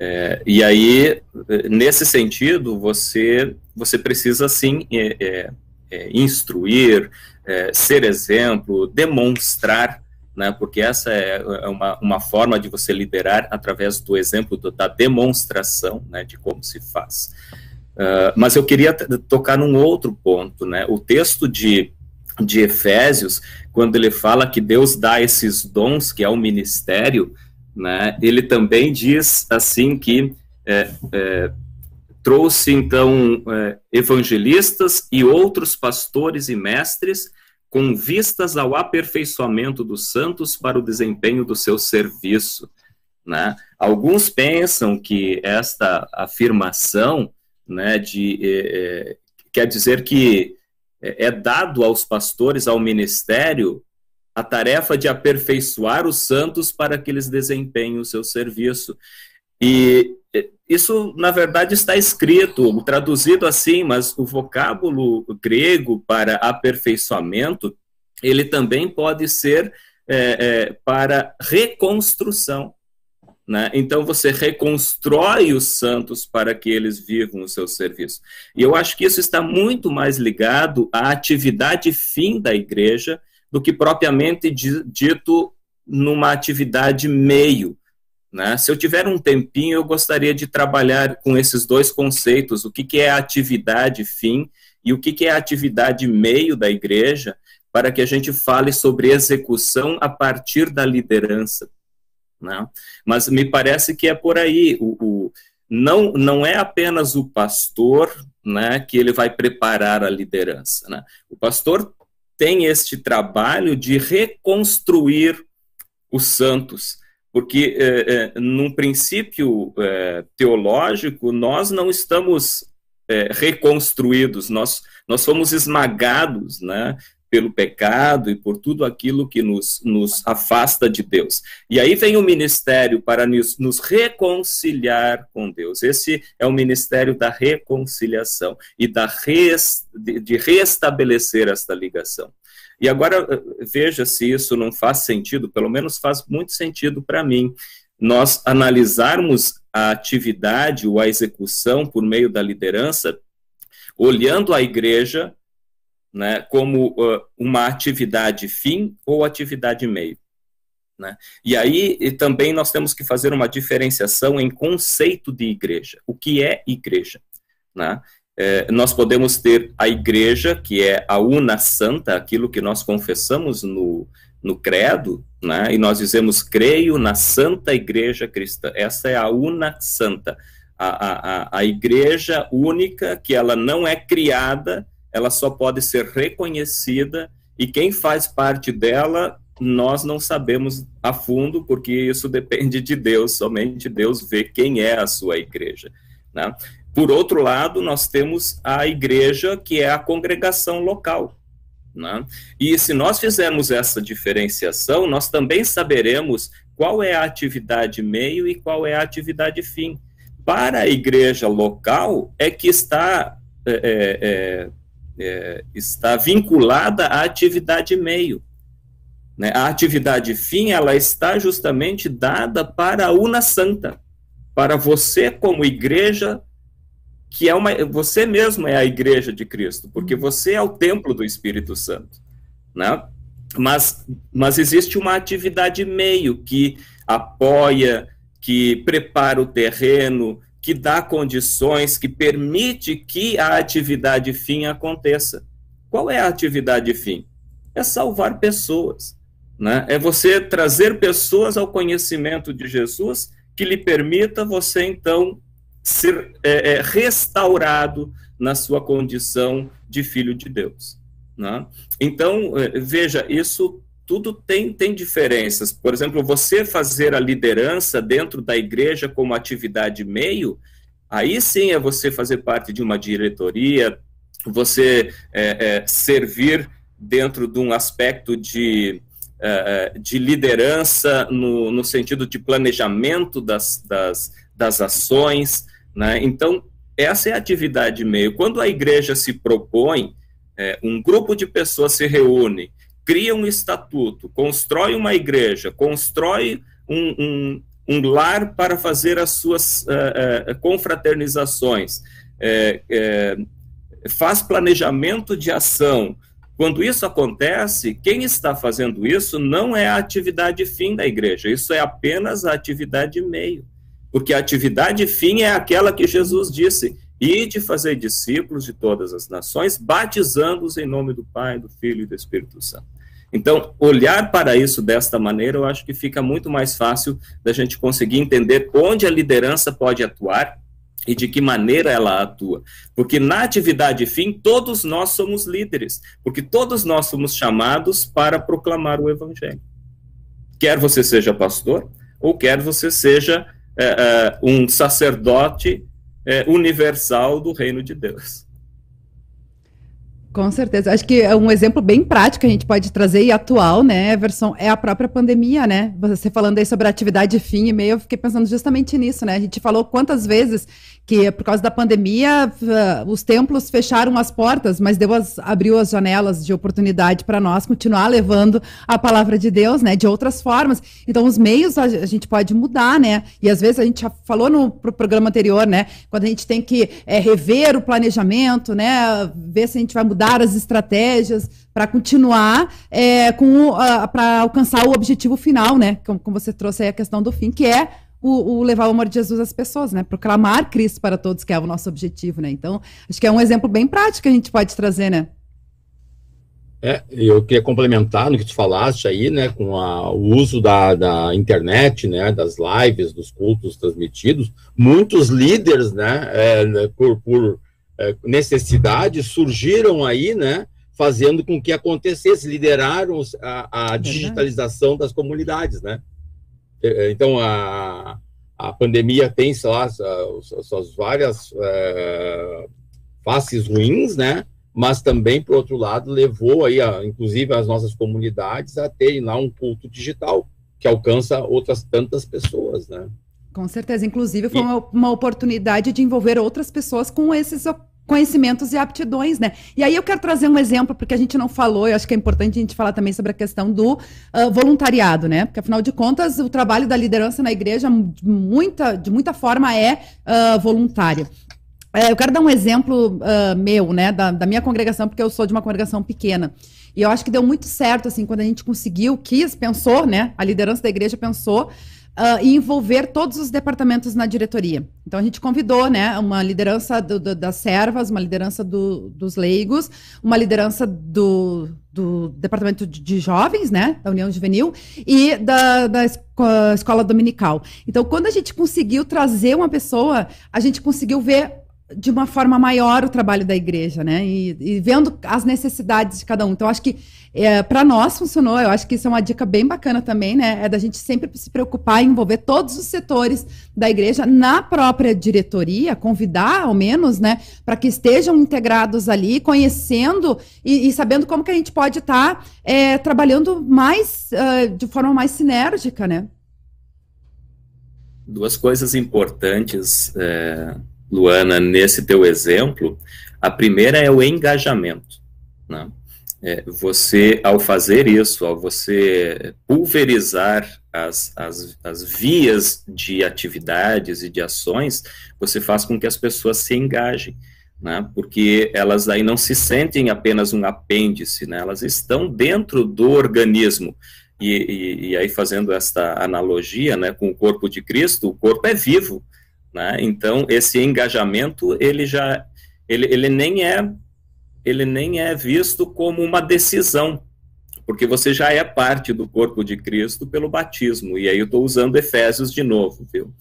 É, e aí, nesse sentido, você, você precisa, sim, é, é, é, instruir, é, ser exemplo, demonstrar né, porque essa é, é uma, uma forma de você liderar através do exemplo do, da demonstração né, de como se faz. Uh, mas eu queria tocar num outro ponto, né? O texto de, de Efésios, quando ele fala que Deus dá esses dons, que é o ministério, né? Ele também diz assim que é, é, trouxe então é, evangelistas e outros pastores e mestres com vistas ao aperfeiçoamento dos santos para o desempenho do seu serviço. Né? Alguns pensam que esta afirmação né, de, é, é, quer dizer que é, é dado aos pastores, ao ministério, a tarefa de aperfeiçoar os santos para que eles desempenhem o seu serviço. E isso, na verdade, está escrito, traduzido assim, mas o vocábulo grego para aperfeiçoamento, ele também pode ser é, é, para reconstrução. Né? Então, você reconstrói os santos para que eles vivam o seu serviço. E eu acho que isso está muito mais ligado à atividade fim da igreja do que propriamente dito numa atividade meio. Né? Se eu tiver um tempinho, eu gostaria de trabalhar com esses dois conceitos: o que, que é atividade fim e o que, que é atividade meio da igreja, para que a gente fale sobre execução a partir da liderança. Né? Mas me parece que é por aí. O, o, não, não é apenas o pastor né, que ele vai preparar a liderança. Né? O pastor tem este trabalho de reconstruir os santos, porque, é, é, num princípio é, teológico, nós não estamos é, reconstruídos, nós, nós fomos esmagados, né? Pelo pecado e por tudo aquilo que nos, nos afasta de Deus. E aí vem o ministério para nos, nos reconciliar com Deus. Esse é o ministério da reconciliação e da res, de, de restabelecer esta ligação. E agora veja se isso não faz sentido, pelo menos faz muito sentido para mim. Nós analisarmos a atividade ou a execução por meio da liderança, olhando a igreja né, como uh, uma atividade fim ou atividade meio. Né? E aí e também nós temos que fazer uma diferenciação em conceito de igreja. O que é igreja? Né? É, nós podemos ter a igreja, que é a una santa, aquilo que nós confessamos no, no credo, né? e nós dizemos, creio na santa igreja cristã. Essa é a una santa, a, a, a igreja única, que ela não é criada, ela só pode ser reconhecida e quem faz parte dela nós não sabemos a fundo, porque isso depende de Deus, somente Deus vê quem é a sua igreja. Né? Por outro lado, nós temos a igreja, que é a congregação local. Né? E se nós fizermos essa diferenciação, nós também saberemos qual é a atividade meio e qual é a atividade fim. Para a igreja local, é que está é, é, é está vinculada à atividade meio. Né? A atividade fim, ela está justamente dada para a una santa, para você como igreja, que é uma, você mesmo é a igreja de Cristo, porque você é o templo do Espírito Santo, né? Mas, mas existe uma atividade meio que apoia, que prepara o terreno, que dá condições, que permite que a atividade fim aconteça. Qual é a atividade fim? É salvar pessoas. Né? É você trazer pessoas ao conhecimento de Jesus que lhe permita você, então, ser é, é, restaurado na sua condição de filho de Deus. Né? Então, é, veja, isso tudo tem, tem diferenças. Por exemplo, você fazer a liderança dentro da igreja como atividade meio, aí sim é você fazer parte de uma diretoria, você é, é, servir dentro de um aspecto de, é, é de liderança no, no sentido de planejamento das, das, das ações. Né? Então, essa é a atividade meio. Quando a igreja se propõe, é, um grupo de pessoas se reúne cria um estatuto, constrói uma igreja, constrói um, um, um lar para fazer as suas uh, uh, confraternizações, é, faz planejamento de ação, Quando isso acontece, quem está fazendo isso não é a atividade fim da igreja, isso é apenas a atividade meio. Porque a atividade fim é aquela que Jesus disse: e de fazer discípulos de todas as nações, batizando-os em nome do Pai, do Filho e do Espírito Santo. Então, olhar para isso desta maneira, eu acho que fica muito mais fácil da gente conseguir entender onde a liderança pode atuar e de que maneira ela atua. Porque na atividade fim, todos nós somos líderes, porque todos nós somos chamados para proclamar o evangelho. Quer você seja pastor, ou quer você seja é, é, um sacerdote é, universal do reino de Deus. Com certeza. Acho que é um exemplo bem prático que a gente pode trazer e atual, né, Everson, é a própria pandemia, né? Você falando aí sobre atividade fim e meio, eu fiquei pensando justamente nisso, né? A gente falou quantas vezes que por causa da pandemia uh, os templos fecharam as portas, mas Deus abriu as janelas de oportunidade para nós continuar levando a palavra de Deus, né, de outras formas. Então os meios a, gente pode mudar, né? E às vezes a gente já falou no pro programa anterior, né, quando a gente tem que é, rever o planejamento, né, ver se a gente vai mudar as estratégias para continuar é, com uh, para alcançar o objetivo final, né? Como, como você trouxe aí a questão do fim, que é o, o, levar o amor de Jesus às pessoas, né? Proclamar Cristo para todos, que é o nosso objetivo, né? Então, acho que é um exemplo bem prático que a gente pode trazer, né? É, eu queria complementar no que tu falaste aí, né, com a, o uso da, da internet, né, das lives, dos cultos transmitidos, muitos líderes, né, é, por, por é, necessidade, surgiram aí, né, fazendo com que acontecesse, lideraram a, a digitalização das comunidades, né. É, é, então, a, a pandemia tem, sei lá, suas várias é, faces ruins, né? Mas também, por outro lado, levou aí, a, inclusive, as nossas comunidades a terem lá um culto digital que alcança outras tantas pessoas, né? Com certeza. Inclusive, foi e... uma, uma oportunidade de envolver outras pessoas com esses conhecimentos e aptidões, né? E aí eu quero trazer um exemplo, porque a gente não falou, eu acho que é importante a gente falar também sobre a questão do uh, voluntariado, né? Porque, afinal de contas, o trabalho da liderança na igreja, de muita, de muita forma, é uh, voluntário. É, eu quero dar um exemplo uh, meu, né, da, da minha congregação, porque eu sou de uma congregação pequena. E eu acho que deu muito certo, assim, quando a gente conseguiu, quis, pensou, né, a liderança da igreja pensou uh, e envolver todos os departamentos na diretoria. Então a gente convidou, né, uma liderança do, do, das servas, uma liderança do, dos leigos, uma liderança do, departamento de jovens, né, da União Juvenil e da, da escola dominical. Então quando a gente conseguiu trazer uma pessoa, a gente conseguiu ver de uma forma maior o trabalho da igreja, né? E, e vendo as necessidades de cada um. Então, acho que é, para nós funcionou. Eu acho que isso é uma dica bem bacana também, né? É da gente sempre se preocupar em envolver todos os setores da igreja na própria diretoria, convidar ao menos, né, para que estejam integrados ali, conhecendo e, e, sabendo como que a gente pode estar tá, é, trabalhando mais uh, de forma mais sinérgica, né? Duas coisas importantes. É Luana, nesse teu exemplo, a primeira é o engajamento. Né? É, você, ao fazer isso, ao você pulverizar as, as, as vias de atividades e de ações, você faz com que as pessoas se engajem. Né, porque elas aí não se sentem apenas um apêndice, né, elas estão dentro do organismo. E, e, e aí, fazendo esta analogia né, com o corpo de Cristo, o corpo é vivo, né? Então, esse engajamento, ele já, ele, ele, nem é, ele nem é visto como uma decisão, porque você já é parte do corpo de Cristo pelo batismo, e aí eu estou usando Efésios de novo, viu?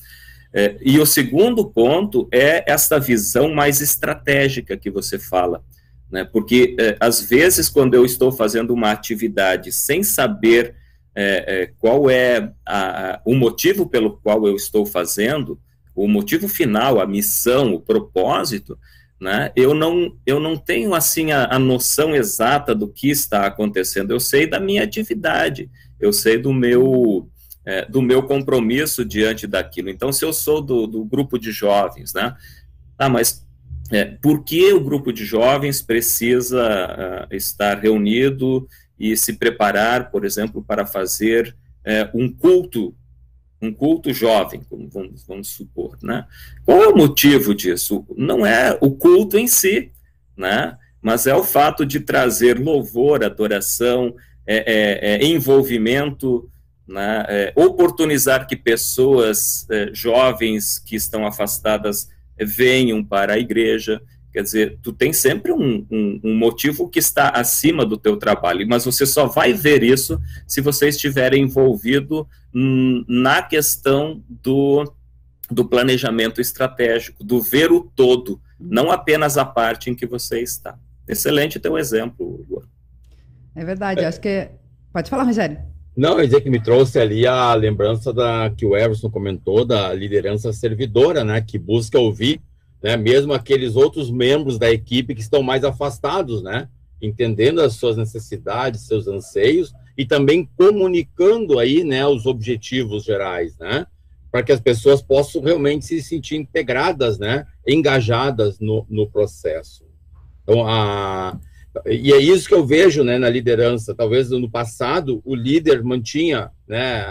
É, e o segundo ponto é esta visão mais estratégica que você fala, né? Porque é, às vezes quando eu estou fazendo uma atividade sem saber é, é qual é a, a, o motivo pelo qual eu estou fazendo, o motivo final, a missão, o propósito, né, eu, não, eu não tenho assim a, a, noção exata do que está acontecendo. Eu sei da minha atividade, eu sei do meu é, do meu compromisso diante daquilo. Então, se eu sou do, do grupo de jovens, né, tá, mas é, por que o grupo de jovens precisa uh, estar reunido e se preparar, por exemplo, para fazer é, um culto um culto jovem, como vamos, vamos supor, né? Qual é o motivo disso? Não é o culto em si, né? mas é o fato de trazer louvor, adoração, é, é, é envolvimento, né, é, oportunizar que pessoas é, jovens que estão afastadas venham para a igreja. Quer dizer, tu tem sempre um, um, um, motivo que está acima do teu trabalho, mas você só vai ver isso se você estiver envolvido na questão do, do planejamento estratégico, do ver o todo, não apenas a parte em que você está. Excelente teu exemplo, Luan. É verdade, acho que... Pode falar, Rogério. Não, eu dizer que me trouxe ali a lembrança da que o Everson comentou da liderança servidora, né, que busca ouvir, né, mesmo aqueles outros membros da equipe que estão mais afastados, né, entendendo as suas necessidades, seus anseios e também comunicando aí, né, os objetivos gerais, né, para que as pessoas possam realmente se sentir integradas, né, engajadas no, no processo. Então, a, e é isso que eu vejo né, na liderança. Talvez no passado o líder mantinha, né?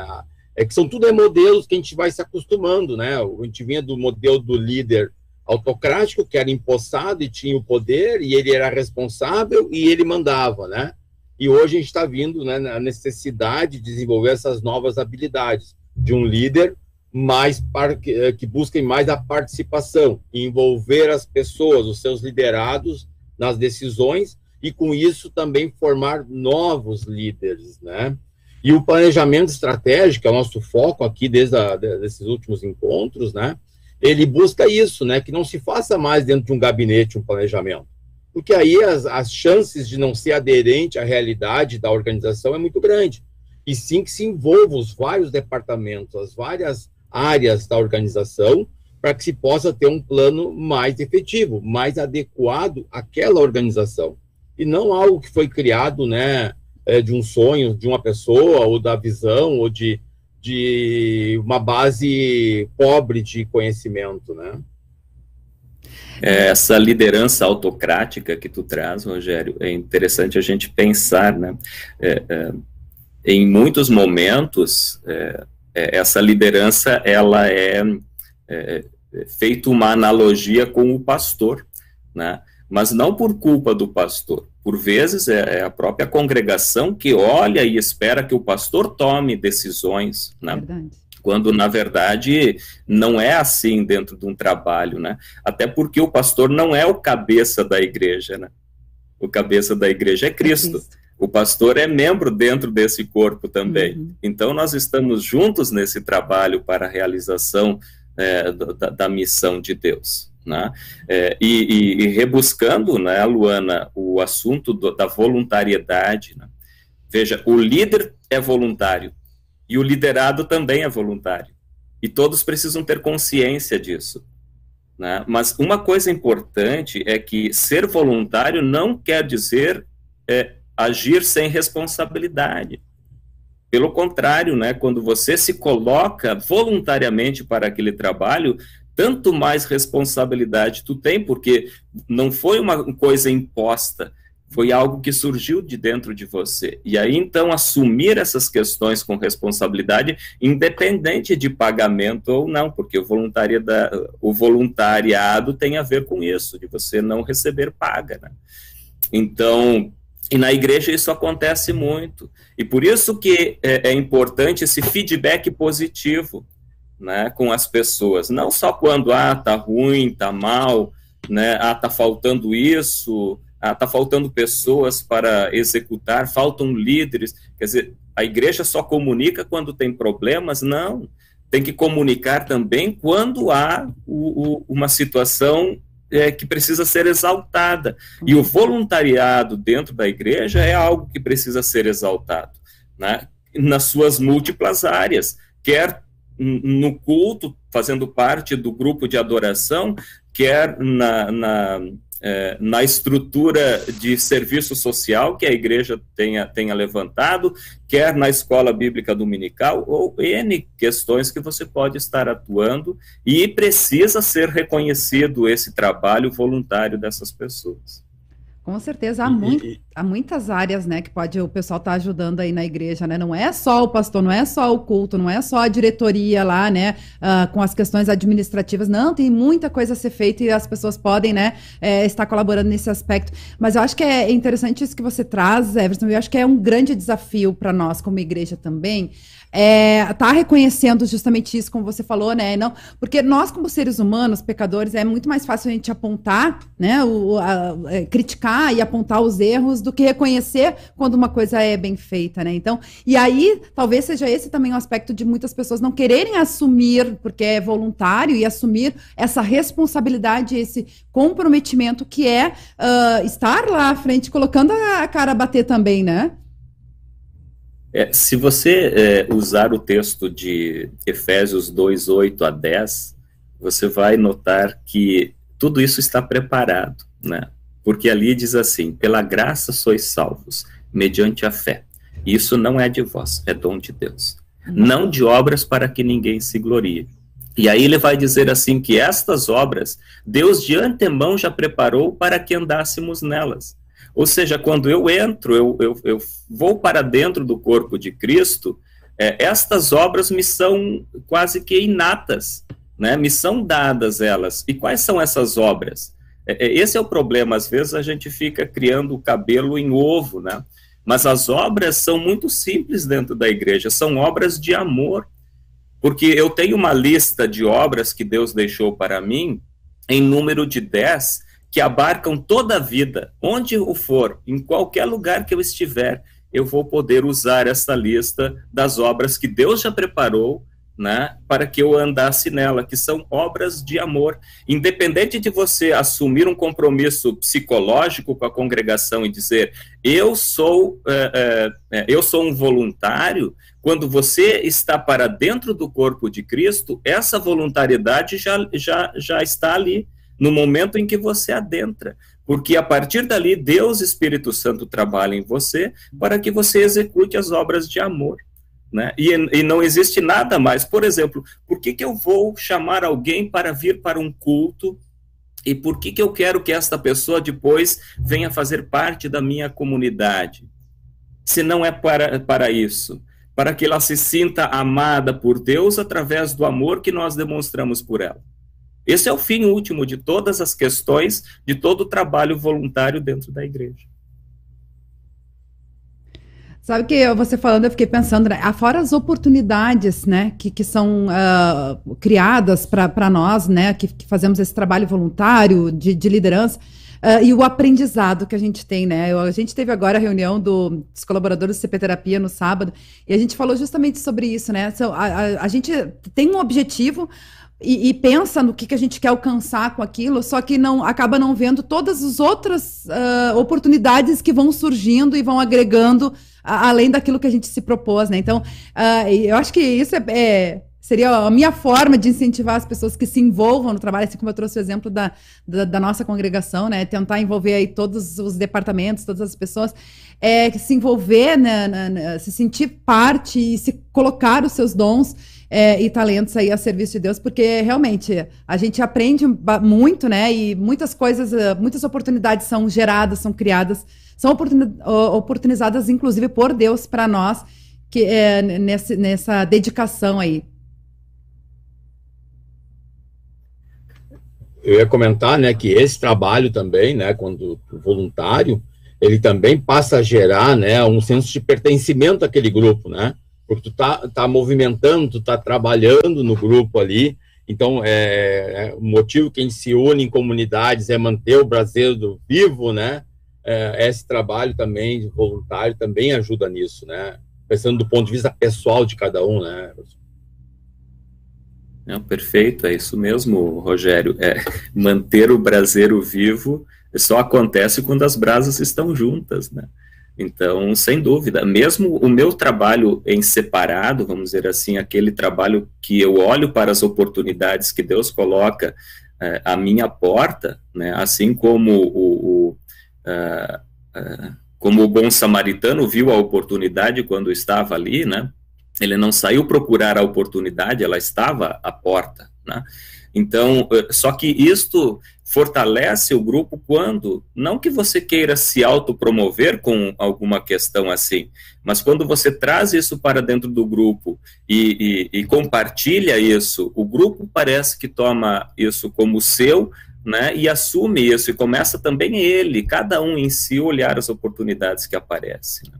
É que são tudo é modelos que a gente vai se acostumando, né? A gente vinha do modelo do líder autocrático, que era empossado e tinha o poder, e ele era responsável e ele mandava, né? E hoje a gente está vindo né, na necessidade de desenvolver essas novas habilidades de um líder mais que, que busquem mais a participação, envolver as pessoas, os seus liderados nas decisões e com isso também formar novos líderes, né? E o planejamento estratégico, é o nosso foco aqui desde a, desses últimos encontros, né? Ele busca isso, né? Que não se faça mais dentro de um gabinete um planejamento, porque aí as, as chances de não ser aderente à realidade da organização é muito grande. E sim que se envolva os vários departamentos, as várias áreas da organização, para que se possa ter um plano mais efetivo, mais adequado àquela organização e não algo que foi criado, né, é, de um sonho de uma pessoa, ou da visão, ou de, de uma base pobre de conhecimento, né? É, essa liderança autocrática que tu traz, Rogério, é interessante a gente pensar, né? É, é, em muitos momentos, é, é, essa liderança, ela é, é uma analogia com o pastor, né? mas não por culpa do pastor. Por vezes é, a própria congregação que olha e espera que o pastor tome decisões, né? Quando na verdade não é assim dentro de um trabalho, né? Até porque o pastor não é o cabeça da igreja, né? O cabeça da igreja é Cristo. É Cristo. O pastor é membro dentro desse corpo também. Uhum. Então nós estamos juntos nesse trabalho para a realização é, da, da missão de Deus. Né? É, e, e, rebuscando, né, Luana, o assunto do, da voluntariedade. Né? Veja, o líder é voluntário e o liderado também é voluntário. E todos precisam ter consciência disso. Né? Mas uma coisa importante é que ser voluntário não quer dizer é, agir sem responsabilidade. Pelo contrário, né, quando você se coloca voluntariamente para aquele trabalho, tanto mais responsabilidade tu tem, porque não foi uma coisa imposta, foi algo que surgiu de dentro de você. E aí, então, assumir essas questões com responsabilidade, independente de pagamento ou não, porque o, voluntariado, o voluntariado tem a ver com isso, de você não receber paga. Né? Então, e na igreja isso acontece muito. E por isso que é, é importante esse feedback positivo né, com as pessoas, não só quando ah tá ruim, tá mal, né, ah tá faltando isso, ah tá faltando pessoas para executar, faltam líderes, quer dizer, a igreja só comunica quando tem problemas, não, tem que comunicar também quando há o, o, uma situação é, que precisa ser exaltada. E o voluntariado dentro da igreja é algo que precisa ser exaltado, né? nas suas múltiplas áreas, quer no culto, fazendo parte do grupo de adoração, quer na, na, é, na estrutura de serviço social que a igreja tenha, tenha levantado, quer na escola bíblica dominical, ou N questões que você pode estar atuando e precisa ser reconhecido esse trabalho voluntário dessas pessoas. Com certeza, há, muito, há muitas áreas, né, que pode o pessoal estar tá ajudando aí na igreja, né? Não é só o pastor, não é só o culto, não é só a diretoria lá, né, uh, com as questões administrativas. Não, tem muita coisa a ser feita e as pessoas podem, né, é, estar colaborando nesse aspecto. Mas eu acho que é interessante isso que você traz, Everson. Eu acho que é um grande desafio para nós como igreja também é, tá reconhecendo justamente isso, como você falou, né? Não, porque nós, como seres humanos, pecadores, é muito mais fácil a gente apontar, né? O, a, é, criticar e apontar os erros do que reconhecer quando uma coisa é bem feita, né? Então, e aí, talvez seja esse também o um aspecto de muitas pessoas não quererem assumir, porque é voluntário, e assumir essa responsabilidade, esse comprometimento que é uh, estar lá à frente, colocando a cara a bater também, né? É, se você é, usar o texto de Efésios 2, 8 a 10, você vai notar que tudo isso está preparado, né? Porque ali diz assim: pela graça sois salvos, mediante a fé. Isso não é de vós, é dom de Deus. Não de obras para que ninguém se glorie. E aí ele vai dizer assim que estas obras Deus de antemão já preparou para que andássemos nelas. Ou seja, quando eu entro, eu, eu, eu vou para dentro do corpo de Cristo, é, estas obras me são quase que inatas, né? me são dadas elas. E quais são essas obras? É, é, esse é o problema, às vezes a gente fica criando o cabelo em ovo, né? Mas as obras são muito simples dentro da igreja, são obras de amor. Porque eu tenho uma lista de obras que Deus deixou para mim, em número de 10, que abarcam toda a vida, onde eu for, em qualquer lugar que eu estiver, eu vou poder usar essa lista das obras que Deus já preparou, né, para que eu andasse nela, que são obras de amor. Independente de você assumir um compromisso psicológico com a congregação e dizer eu sou é, é, eu sou um voluntário, quando você está para dentro do corpo de Cristo, essa voluntariedade já, já, já está ali no momento em que você adentra. Porque a partir dali, Deus, Espírito Santo, trabalha em você para que você execute as obras de amor. Né? E, e não existe nada mais. Por exemplo, por que, que eu vou chamar alguém para vir para um culto e por que, que eu quero que esta pessoa depois venha fazer parte da minha comunidade? Se não é para, para isso, para que ela se sinta amada por Deus através do amor que nós demonstramos por ela. Esse é o fim último de todas as questões, de todo o trabalho voluntário dentro da igreja. Sabe que você falando, eu fiquei pensando, né? fora as oportunidades, né, que, que são uh, criadas para nós, né, que, que, fazemos esse trabalho voluntário de, de liderança, uh, e o aprendizado que a gente tem, né? Eu, a gente teve agora a reunião do, dos colaboradores do CP Terapia no sábado, e a gente falou justamente sobre isso, né? a, a, a gente tem um objetivo, e, e, pensa no que, que a gente quer alcançar com aquilo, só que não acaba não vendo todas as outras uh, oportunidades que vão surgindo e vão agregando a, além daquilo que a gente se propôs, né? Então, uh, eu acho que isso é, é, seria a minha forma de incentivar as pessoas que se envolvam no trabalho, assim como eu trouxe o exemplo da, da, da nossa congregação, né? Tentar envolver aí todos os departamentos, todas as pessoas, é, se envolver, né, na, na, se sentir parte e se colocar os seus dons é, e talentos aí a serviço de Deus, porque realmente a gente aprende muito, né? E muitas coisas, eh, muitas oportunidades são geradas, são criadas, são oportunizadas, inclusive, por Deus para nós, que é nessa, nessa dedicação aí. Eu ia comentar, né, que esse trabalho também, né, quando voluntário, ele também passa a gerar, né, um senso de pertencimento àquele grupo, né? Porque tu tá, tá movimentando, tu tá trabalhando no grupo ali, então é, é o motivo que a gente se une em comunidades é manter o brasileiro vivo, né? É, esse trabalho também voluntário também ajuda nisso, né? Pensando do ponto de vista pessoal de cada um, né? Não, perfeito, é isso mesmo, Rogério. É, manter o braseiro vivo só acontece quando as brasas estão juntas, né? Então, sem dúvida, mesmo o meu trabalho em separado, vamos dizer assim, aquele trabalho que eu olho para as oportunidades que Deus coloca é, à minha porta, né, assim como o, o uh, uh, como o bom samaritano viu a oportunidade quando estava ali, né, ele não saiu procurar a oportunidade, ela estava à porta, né, Então, eh, só que isto fortalece o grupo quando, não que você queira se autopromover com alguma questão assim, mas quando você traz isso para dentro do grupo e, e, e compartilha isso, o grupo parece que toma isso como seu, né, e assume isso, e começa também ele, cada um em si, olhar as oportunidades que aparecem. Né?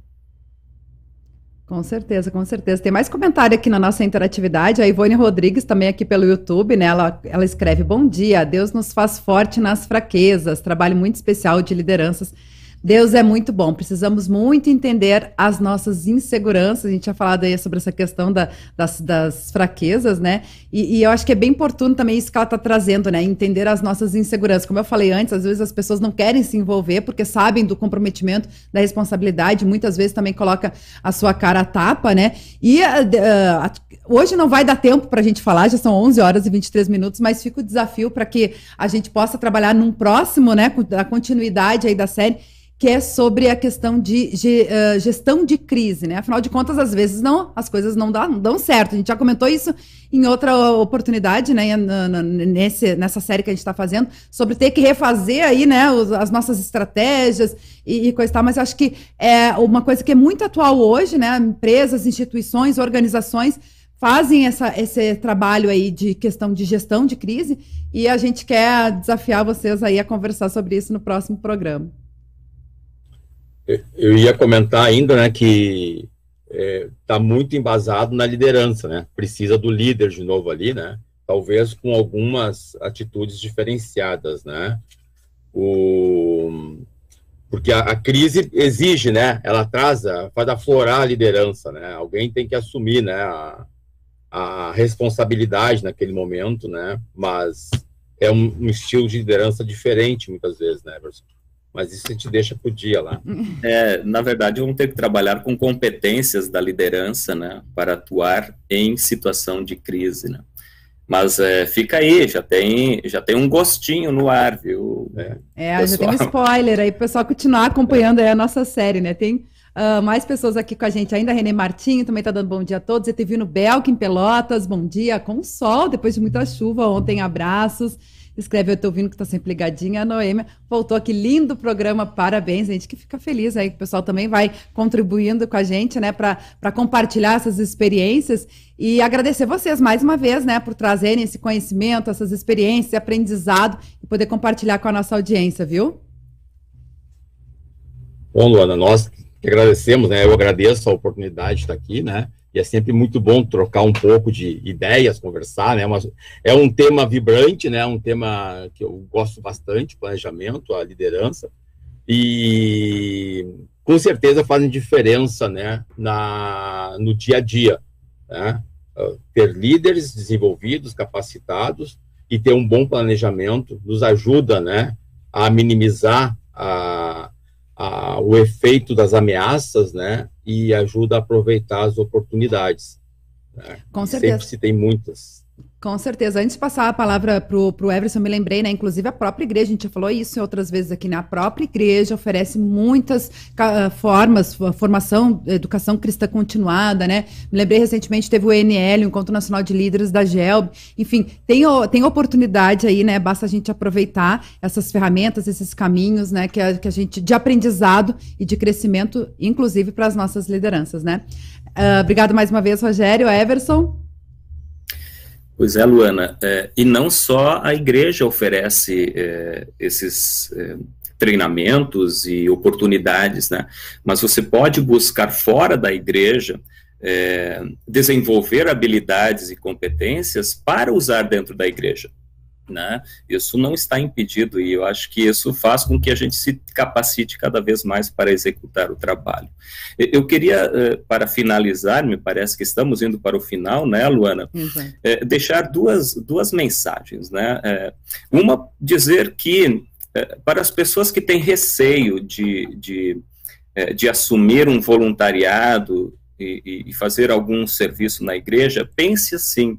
Com certeza, com certeza. Tem mais comentário aqui na nossa interatividade. A Ivone Rodrigues, também aqui pelo YouTube, né? Ela, ela escreve: Bom dia, Deus nos faz forte nas fraquezas. Trabalho muito especial de lideranças Deus é muito bom. Precisamos muito entender as nossas inseguranças. A gente tinha falado aí sobre essa questão da, das, das, fraquezas, né? E, e, eu acho que é bem oportuno também isso que ela está trazendo, né? Entender as nossas inseguranças. Como eu falei antes, às vezes as pessoas não querem se envolver porque sabem do comprometimento, da responsabilidade. Muitas vezes também coloca a sua cara a tapa, né? E uh, hoje não vai dar tempo para a gente falar, já são 11 horas e 23 minutos, mas fica o desafio para que a gente possa trabalhar num próximo, né? Da continuidade aí da série que é sobre a questão de, uh, gestão de crise, né? Afinal de contas, às vezes não, as coisas não dão, não dão certo. A gente já comentou isso em outra oportunidade, né? Nesse, nessa série que a gente está fazendo, sobre ter que refazer aí, né, as nossas estratégias e, e coisa e tal. Mas acho que é uma coisa que é muito atual hoje, né? Empresas, instituições, organizações fazem essa, esse trabalho aí de questão de gestão de crise e a gente quer desafiar vocês aí a conversar sobre isso no próximo programa. Eu ia comentar ainda, né, que está é, tá muito embasado na liderança, né? Precisa do líder de novo ali, né? Talvez com algumas atitudes diferenciadas, né? O, porque a, a, crise exige, né? Ela traz, faz aflorar a liderança, né? Alguém tem que assumir, né? A, a responsabilidade naquele momento, né? Mas é um, um estilo de liderança diferente muitas vezes, né, Everson? Mas isso a gente deixa para o dia lá. É, na verdade, vamos ter que trabalhar com competências da liderança, né, para atuar em situação de crise, né. Mas é, fica aí, já tem, já tem um gostinho no ar, viu? É, é já tem um spoiler aí, para o pessoal continuar acompanhando a nossa série, né? Tem uh, mais pessoas aqui com a gente ainda, Renê Martinho também está dando bom dia a todos, Etevino Belkin Pelotas, bom dia, com sol, depois de muita chuva ontem, abraços escreve, eu estou ouvindo que está sempre ligadinha. A Noêmia voltou aqui, lindo programa, parabéns, gente que fica feliz aí, que o pessoal também vai contribuindo com a gente, né, para compartilhar essas experiências e agradecer vocês mais uma vez, né, por trazerem esse conhecimento, essas experiências, aprendizado e poder compartilhar com a nossa audiência, viu? Bom, Luana, nós agradecemos, né, eu agradeço a oportunidade de estar aqui, né, e é sempre muito bom trocar um pouco de ideias, conversar, né? Mas é um tema vibrante, né? Um tema que eu gosto bastante, planejamento, a liderança, e com certeza fazem diferença, né? Na, no dia a dia, né? Ter líderes desenvolvidos, capacitados e ter um bom planejamento nos ajuda, né? A minimizar a, a, o efeito das ameaças, né? E ajuda a aproveitar as oportunidades. Né? Com certeza. Sempre se tem muitas. Com certeza. Antes de passar a palavra para o Everson, me lembrei, né? Inclusive a própria igreja, a gente já falou isso outras vezes aqui, né? A própria igreja oferece muitas uh, formas, formação, educação cristã continuada, né? Me lembrei recentemente, teve o ENL, o Encontro Nacional de Líderes da GELB. Enfim, tem, tem oportunidade aí, né? Basta a gente aproveitar essas ferramentas, esses caminhos, né? Que a, que a gente, de aprendizado e de crescimento, inclusive para as nossas lideranças, né? Uh, obrigado mais uma vez, Rogério. Everson. Pois é, Luana, é, e não só a igreja oferece é, esses é, treinamentos e oportunidades, né? Mas você pode buscar fora da igreja é, desenvolver habilidades e competências para usar dentro da igreja né? Isso não está impedido e eu acho que isso faz com que a gente se capacite cada vez mais para executar o trabalho. Eu queria, eh, para finalizar, me parece que estamos indo para o final, né, Luana? Uhum. É, deixar duas, duas mensagens, né? É, uma, dizer que é, para as pessoas que têm receio de, de, de assumir um voluntariado e, e fazer algum serviço na igreja, pense assim,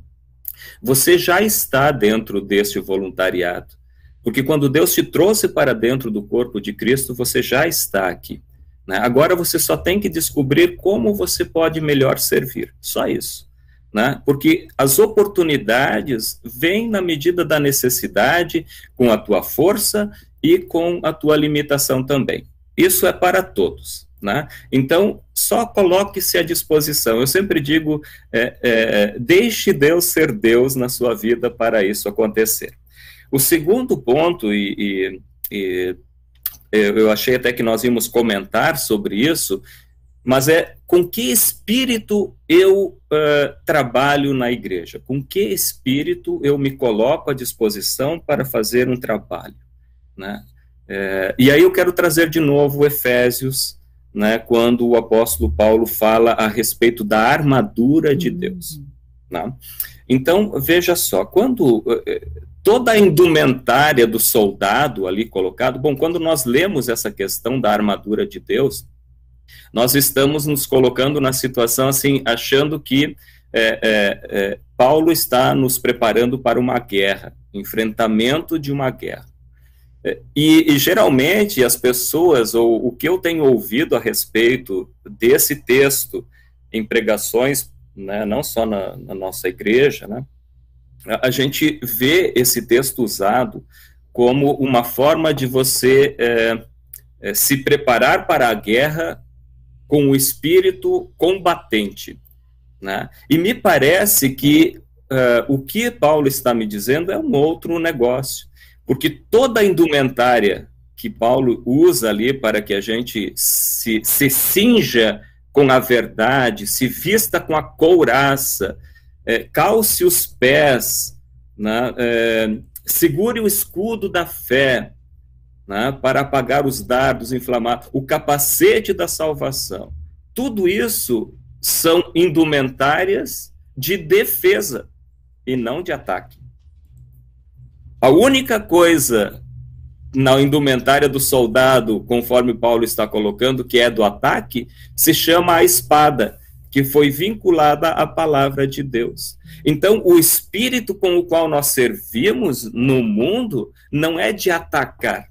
você já está dentro deste voluntariado. Porque quando Deus te trouxe para dentro do corpo de Cristo, você já está aqui. Né? Agora você só tem que descobrir como você pode melhor servir. Só isso. né? Porque as oportunidades vêm na medida da necessidade, com a tua força e com a tua limitação também. Isso é para todos. Né? Então, só coloque-se à disposição. Eu sempre digo: é, é, deixe Deus ser Deus na sua vida para isso acontecer. O segundo ponto, e, e, e eu achei até que nós íamos comentar sobre isso, mas é com que espírito eu uh, trabalho na igreja, com que espírito eu me coloco à disposição para fazer um trabalho. Né? É, e aí eu quero trazer de novo Efésios, né, quando o apóstolo Paulo fala a respeito da armadura de Deus. Né? Então, veja só, quando eh, toda a indumentária do soldado ali colocado, bom, quando nós lemos essa questão da armadura de Deus, nós estamos nos colocando na situação assim, achando que é, é, é, Paulo está nos preparando para uma guerra, enfrentamento de uma guerra. É, e, e, geralmente as pessoas, ou o que eu tenho ouvido a respeito desse texto em pregações, né, não só na, na nossa igreja, né, a gente vê esse texto usado como uma forma de você é, é, se preparar para a guerra com o espírito combatente. Né? E me parece que uh, o que Paulo está me dizendo é um outro negócio, porque toda a indumentária que Paulo usa ali para que a gente se, se cinja com a verdade, se vista com a couraça, é, calce os pés, né, é, segure o escudo da fé, né, para apagar os dardos inflamados, o capacete da salvação. Tudo isso são indumentárias de defesa e não de ataque. A única coisa na indumentária do soldado, conforme Paulo está colocando, que é do ataque, se chama a espada, que foi vinculada à palavra de Deus. Então, o espírito com o qual nós servimos no mundo não é de atacar,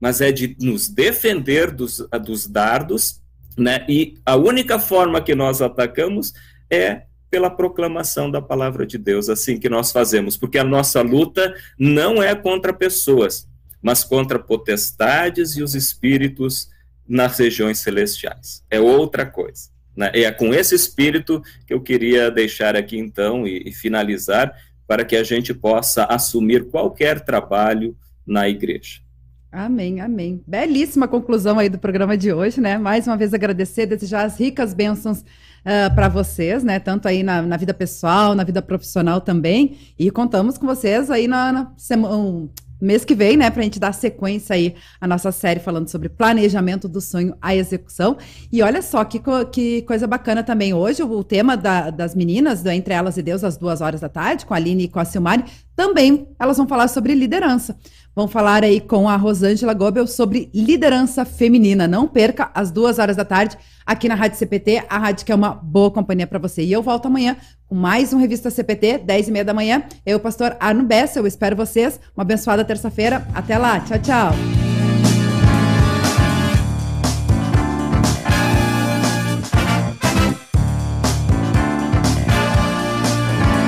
mas é de nos defender dos, dos dardos, né? E a única forma que nós atacamos é pela proclamação da palavra de Deus, assim que nós fazemos, porque a nossa luta não é contra pessoas, mas contra potestades e os espíritos nas regiões celestiais. É outra coisa. Né? É com esse espírito que eu queria deixar aqui então e, e finalizar, para que a gente possa assumir qualquer trabalho na igreja. Amém, amém. Belíssima conclusão aí do programa de hoje, né? Mais uma vez agradecer, desejar as ricas bênçãos uh, ah, para vocês, né? Tanto aí na, na, vida pessoal, na vida profissional também. E contamos com vocês aí na, na semana, mês que vem, né, para a gente dar sequência aí à nossa série falando sobre planejamento do sonho à execução. E olha só que, co que coisa bacana também hoje, o tema da, das meninas, do Entre Elas e Deus, às duas horas da tarde, com a Aline e com a Silmari, também elas vão falar sobre liderança. Vão falar aí com a Rosângela Gobel sobre liderança feminina. Não perca às duas horas da tarde aqui na Rádio CPT, a rádio que é uma boa companhia para você. E eu volto amanhã com mais um Revista CPT, 10 e meia da manhã. Eu, pastor Arno Bessa, eu espero vocês. Uma abençoada terça-feira. Até lá. Tchau, tchau.